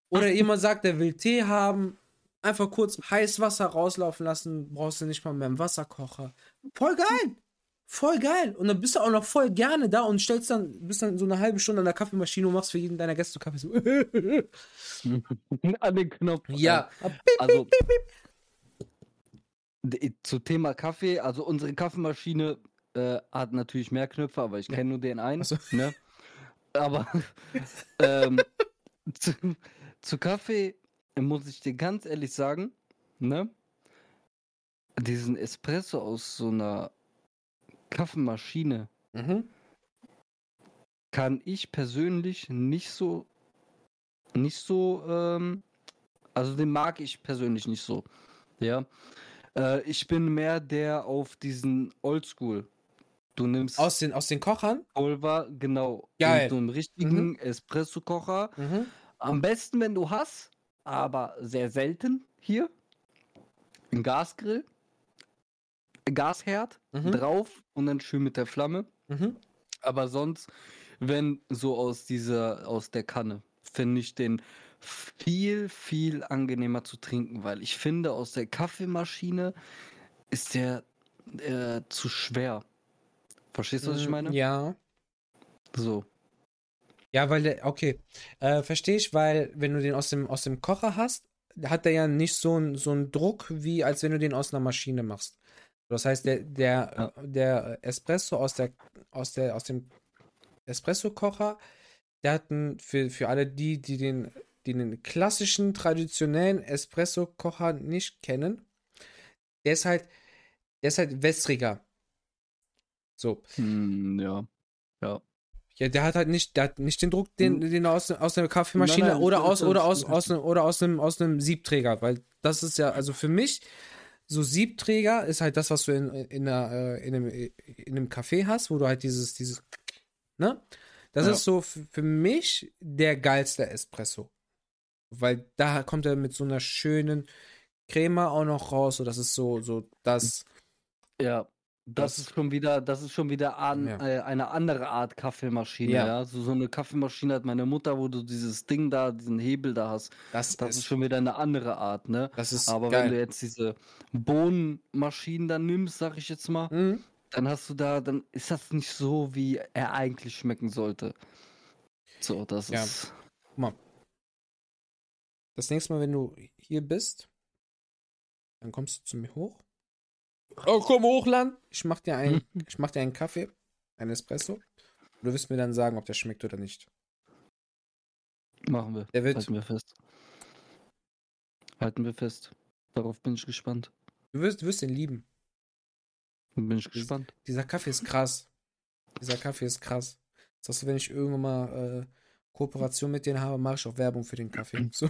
Oder jemand sagt, er will Tee haben. Einfach kurz heiß Wasser rauslaufen lassen, brauchst du nicht mal mehr einen Wasserkocher. Voll geil! Voll geil! Und dann bist du auch noch voll gerne da und stellst dann, bist dann so eine halbe Stunde an der Kaffeemaschine und machst für jeden deiner Gäste Kaffee. So. An den Knopf. ja. Also, zu Thema Kaffee, also unsere Kaffeemaschine äh, hat natürlich mehr Knöpfe, aber ich kenne nur den einen. So. Ne? Aber ähm, zu, zu Kaffee muss ich dir ganz ehrlich sagen, ne? Diesen Espresso aus so einer Kaffeemaschine Mhm. kann ich persönlich nicht so, nicht so, ähm, also den mag ich persönlich nicht so. Ja. Äh, ich bin mehr der auf diesen Oldschool. Du nimmst Aus den, aus den Kochern? Pulver, genau, Geil. in so einem richtigen Espresso-Kocher. Mhm. Am besten, wenn du hast, aber sehr selten hier. Ein Gasgrill, Gasherd Mhm. drauf und dann schön mit der Flamme. Mhm. Aber sonst, wenn so aus dieser, aus der Kanne, finde ich den viel, viel angenehmer zu trinken, weil ich finde, aus der Kaffeemaschine ist der äh, zu schwer. Verstehst du, was ich meine? Mm, Ja. So. Ja, weil der, okay. Äh, Verstehe ich, weil wenn du den aus dem, aus dem Kocher hast, hat der ja nicht so einen so einen Druck, wie als wenn du den aus einer Maschine machst. Das heißt, der, der, der Espresso aus der, aus der, aus dem Espresso-Kocher, der hat einen, für, für alle die, die den, die den klassischen, traditionellen Espresso-Kocher nicht kennen, der ist halt, der ist halt wässriger. So. Hm, ja. Ja. Ja, der hat halt nicht, der hat nicht den Druck, den, Hm. den er aus, aus der Kaffeemaschine Nein, nein, oder aus oder aus, aus einem oder aus einem aus einem Siebträger, weil das ist ja, also für mich, so Siebträger ist halt das, was du in, in, einer, äh, in, einem, in einem Café hast, wo du halt dieses, dieses, ne? Das Ja. ist so für mich der geilste Espresso. Weil da kommt er mit so einer schönen Crema auch noch raus, so das ist so, so das, Ja. Das, Das- ist schon wieder, das ist schon wieder an, Ja. äh, eine andere Art Kaffeemaschine, Ja. ja. So, so eine Kaffeemaschine hat meine Mutter, wo du dieses Ding da, diesen Hebel da hast. das, Das ist ist, schon wieder eine andere Art, ne? das ist Aber geil. wenn du jetzt diese Bohnenmaschinen dann nimmst, sag ich jetzt mal, Mhm. dann hast du da, dann ist das nicht so, wie er eigentlich schmecken sollte. So, das Ja. ist. Das nächste Mal, wenn du hier bist, dann kommst du zu mir hoch. Oh, komm hoch, Land. Ich mach dir einen, ich mach dir einen Kaffee, einen Espresso. Du wirst mir dann sagen, ob der schmeckt oder nicht. Machen wir. Der wird, Halten wir fest. Halten wir fest. Darauf bin ich gespannt. du wirst, du wirst ihn lieben. Bin ich gespannt. Dieser Kaffee ist krass. Dieser Kaffee ist krass. Das heißt, wenn ich irgendwann mal äh, Kooperation mit denen habe, mache ich auch Werbung für den Kaffee. So.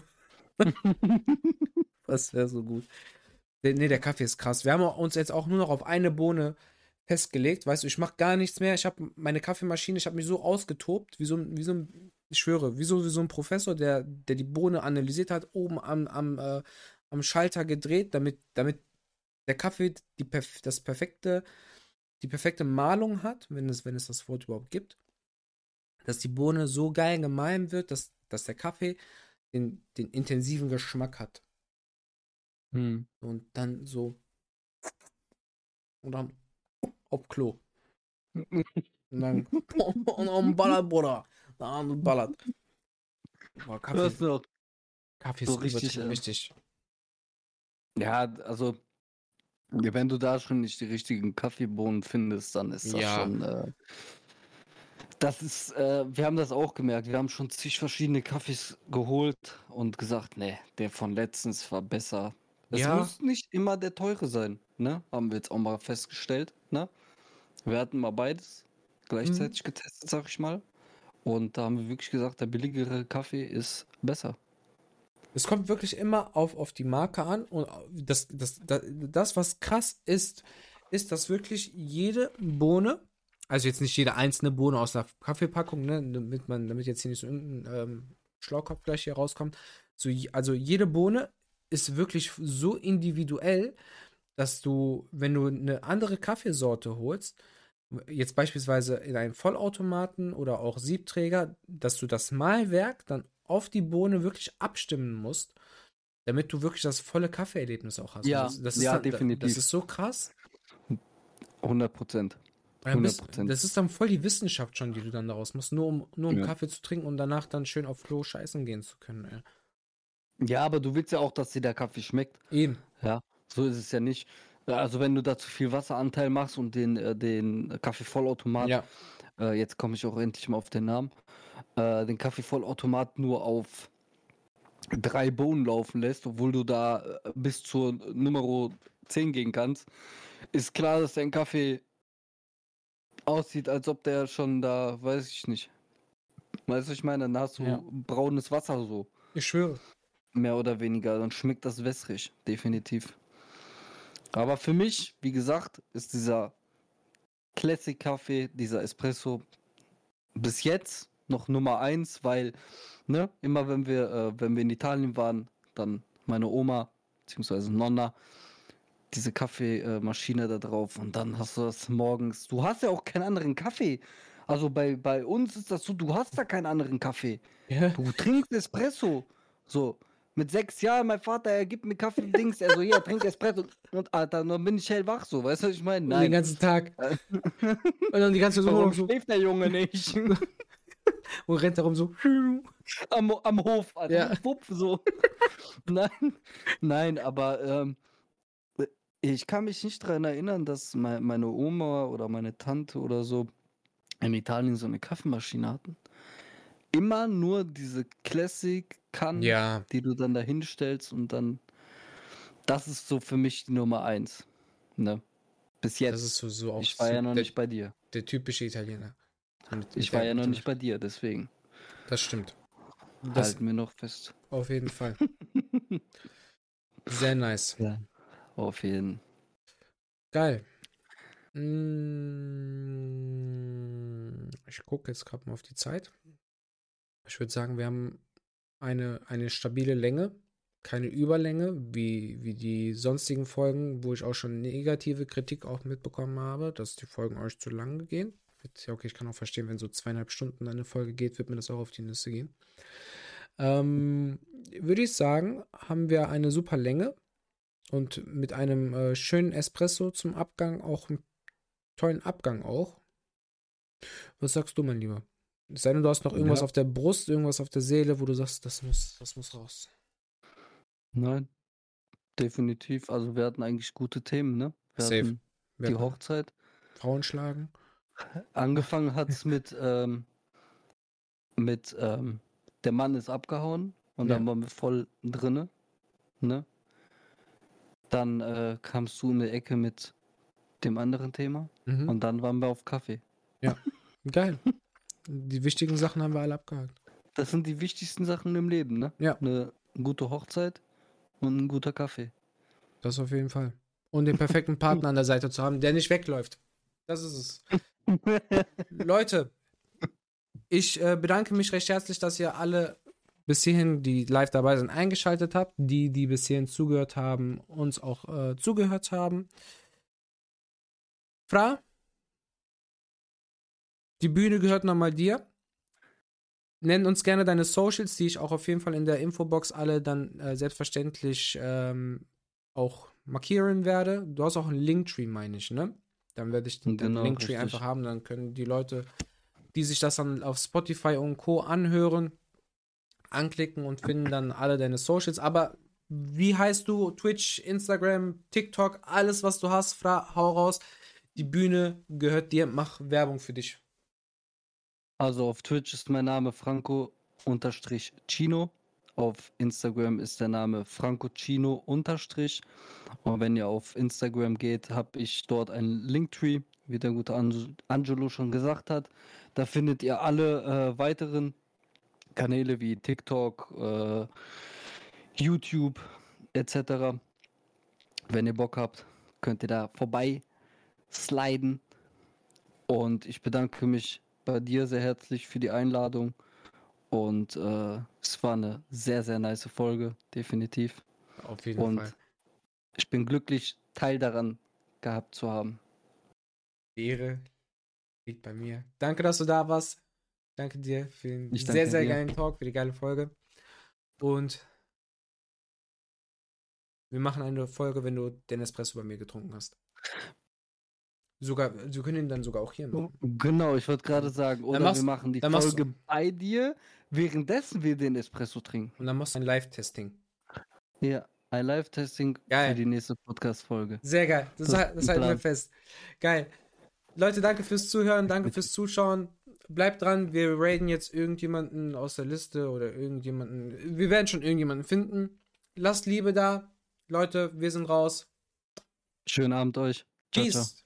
Das wäre so gut. Nee, der Kaffee ist krass. Wir haben uns jetzt auch nur noch auf eine Bohne festgelegt. Weißt du, ich mache gar nichts mehr. Ich habe meine Kaffeemaschine, ich habe mich so ausgetobt, wie so, wie so ein, ich schwöre, wie so, wie so ein Professor, der, der die Bohne analysiert hat, oben am, am, äh, am Schalter gedreht, damit, damit der Kaffee die, das perfekte, die perfekte Malung hat, wenn es, wenn es das Wort überhaupt gibt. Dass die Bohne so geil gemahlen wird, dass dass der Kaffee den, den intensiven Geschmack hat. Hm. Und dann so. Und dann auf Klo. Und dann. Und dann ballert, Bruder. Dann ballert. Boah, Kaffee, ist doch Kaffee so ist richtig, richtig, äh. Ja, also wenn du da schon nicht die richtigen Kaffeebohnen findest, dann ist das Ja. schon. Äh, das ist, äh, wir haben das auch gemerkt. Wir haben schon zig verschiedene Kaffees geholt und gesagt, nee, der von letztens war besser. Es Ja. muss nicht immer der teure sein, ne? Haben wir jetzt auch mal festgestellt, ne? Wir hatten mal beides gleichzeitig getestet, sag ich mal. Und da haben wir wirklich gesagt, der billigere Kaffee ist besser. Es kommt wirklich immer auf, auf die Marke an und das, das, das, das, was krass ist, ist, dass wirklich jede Bohne, also jetzt nicht jede einzelne Bohne aus der Kaffeepackung, ne, damit man, damit jetzt hier nicht so irgendein ähm, Schlaukopf gleich hier rauskommt, so, also jede Bohne ist wirklich so individuell, dass du, wenn du eine andere Kaffeesorte holst, jetzt beispielsweise in einen Vollautomaten oder auch Siebträger, dass du das Mahlwerk dann auf die Bohne wirklich abstimmen musst, damit du wirklich das volle Kaffeeerlebnis auch hast. Ja, das, das ja, ist dann, definitiv. Das ist so krass. 100 Prozent. Weil dann bist- 100%. Das ist dann voll die Wissenschaft schon, die du dann daraus machst, nur um, nur um Ja. Kaffee zu trinken und danach dann schön auf Klo scheißen gehen zu können. Ey. Ja, aber du willst ja auch, dass dir der Kaffee schmeckt. Eben. Ja, so ist es ja nicht. Also wenn du da zu viel Wasseranteil machst und den, äh, den Kaffeevollautomat, Ja. äh, jetzt komme ich auch endlich mal auf den Namen, äh, den Kaffeevollautomat nur auf drei Bohnen laufen lässt, obwohl du da äh, bis zur Nummer 10 gehen kannst, ist klar, dass dein Kaffee aussieht, als ob der schon da, weiß ich nicht. Weißt du, ich meine, dann hast du Ja. braunes Wasser so. Ich schwöre. Mehr oder weniger. Dann schmeckt das wässrig, definitiv. Aber für mich, wie gesagt, ist dieser Classic Kaffee, dieser Espresso bis jetzt noch Nummer eins, weil, ne, immer wenn wir, äh, wenn wir in Italien waren, dann meine Oma, beziehungsweise Nonna, diese Kaffeemaschine da drauf und dann hast du das morgens. Du hast ja auch keinen anderen Kaffee. Also bei, bei uns ist das so, du hast da keinen anderen Kaffee. Ja. Du trinkst Espresso. So, mit sechs Jahren, mein Vater, er gibt mir Kaffee, Dings, er so, ja, trink Espresso. Und Alter, dann bin ich hellwach so, weißt du, was ich meine? Den Nein. ganzen Tag. und dann die ganze Zeit Warum so, schläft der Junge nicht? und rennt darum so. am, am Hof, Alter. Ja. Wupp, so. nein, nein, aber ähm, ich kann mich nicht daran erinnern, dass mei- meine Oma oder meine Tante oder so in Italien so eine Kaffeemaschine hatten. Immer nur diese Classic kann, Ja. die du dann da hinstellst und dann. Das ist so für mich die Nummer eins. Ne? Bis jetzt. Das ist so, so ich war ja noch der, nicht bei dir. der typische Italiener. Mit- Ich war ja noch nicht bei dir, deswegen. Das stimmt. Das Halten wir noch fest. auf jeden Fall. Sehr nice. Ja. Auf jeden. Geil. Mm, Ich gucke jetzt gerade mal auf die Zeit. Ich würde sagen, wir haben eine, eine stabile Länge, keine Überlänge, wie, wie die sonstigen Folgen, wo ich auch schon negative Kritik auch mitbekommen habe, dass die Folgen euch zu lang gehen. Ja, okay, ich kann auch verstehen, wenn so zweieinhalb Stunden eine Folge geht, wird mir das auch auf die Nüsse gehen. Ähm, würde ich sagen, haben wir eine super Länge und mit einem äh, schönen Espresso zum Abgang, auch einen tollen Abgang auch. Was sagst du, mein Lieber? Es sei denn, du hast noch irgendwas Ja. auf der Brust, irgendwas auf der Seele, wo du sagst, das muss, das muss raus. Nein, definitiv. Also wir hatten eigentlich gute Themen, ne? Wir Safe. Wir die Hochzeit. Frauen schlagen. Angefangen hat es mit, ähm, mit ähm, der Mann ist abgehauen und Ja. dann waren wir voll drinne, ne? Dann äh, kamst du in die Ecke mit dem anderen Thema Mhm. und dann waren wir auf Kaffee. Geil. Die wichtigen Sachen haben wir alle abgehakt. Das sind die wichtigsten Sachen im Leben, ne? Ja. Eine gute Hochzeit und ein guter Kaffee. Das auf jeden Fall. Und den perfekten Partner an der Seite zu haben, der nicht wegläuft. Das ist es. Leute, ich äh, bedanke mich recht herzlich, dass ihr alle bis hierhin, die live dabei sind, eingeschaltet habt. Die, die bis hierhin zugehört haben, uns auch äh, zugehört haben. Fra, die Bühne gehört nochmal dir. nenn uns gerne deine Socials, die ich auch auf jeden Fall in der Infobox alle dann äh, selbstverständlich ähm, auch markieren werde. Du hast auch einen Linktree, meine ich, ne? Dann werde ich den, genau, Linktree richtig. einfach haben, dann können die Leute, die sich das dann auf Spotify und Co. anhören, anklicken und finden dann alle deine Socials. Aber wie heißt du? Twitch, Instagram, TikTok, alles, was du hast, fra hau raus. Die Bühne gehört dir, mach Werbung für dich. Also auf Twitch ist mein Name Franco unterstrich Chino. Auf Instagram ist der Name Franco Chino unterstrich. Und wenn ihr auf Instagram geht, habe ich dort einen Linktree, wie der gute Angelo schon gesagt hat. Da findet ihr alle äh, weiteren Kanäle wie TikTok, äh, YouTube etc. Wenn ihr Bock habt, könnt ihr da vorbei sliden. Und ich bedanke mich bei dir sehr herzlich für die Einladung. Und äh, es war eine sehr, sehr nice Folge, definitiv. Auf jeden Und Fall. Ich bin glücklich, Teil daran gehabt zu haben. Ehre liegt bei mir. Danke, dass du da warst. Danke dir für den sehr, sehr dir. geilen Talk, für die geile Folge. Und wir machen eine Folge, wenn du den Espresso bei mir getrunken hast. Sogar, wir können ihn dann sogar auch hier machen. Genau, ich wollte gerade sagen, oder machst, wir machen die Folge bei dir, währenddessen wir den Espresso trinken. Und dann machst du ein Live-Testing. Ja, ein Live-Testing für die nächste Podcast-Folge. Sehr geil, das, das, das halten wir fest. Geil. Leute, danke fürs Zuhören, danke fürs Zuschauen. Bleibt dran, wir raiden jetzt irgendjemanden aus der Liste oder irgendjemanden. Wir werden schon irgendjemanden finden. Lasst Liebe da. Leute, wir sind raus. Schönen Abend euch. Ciao, Ciao.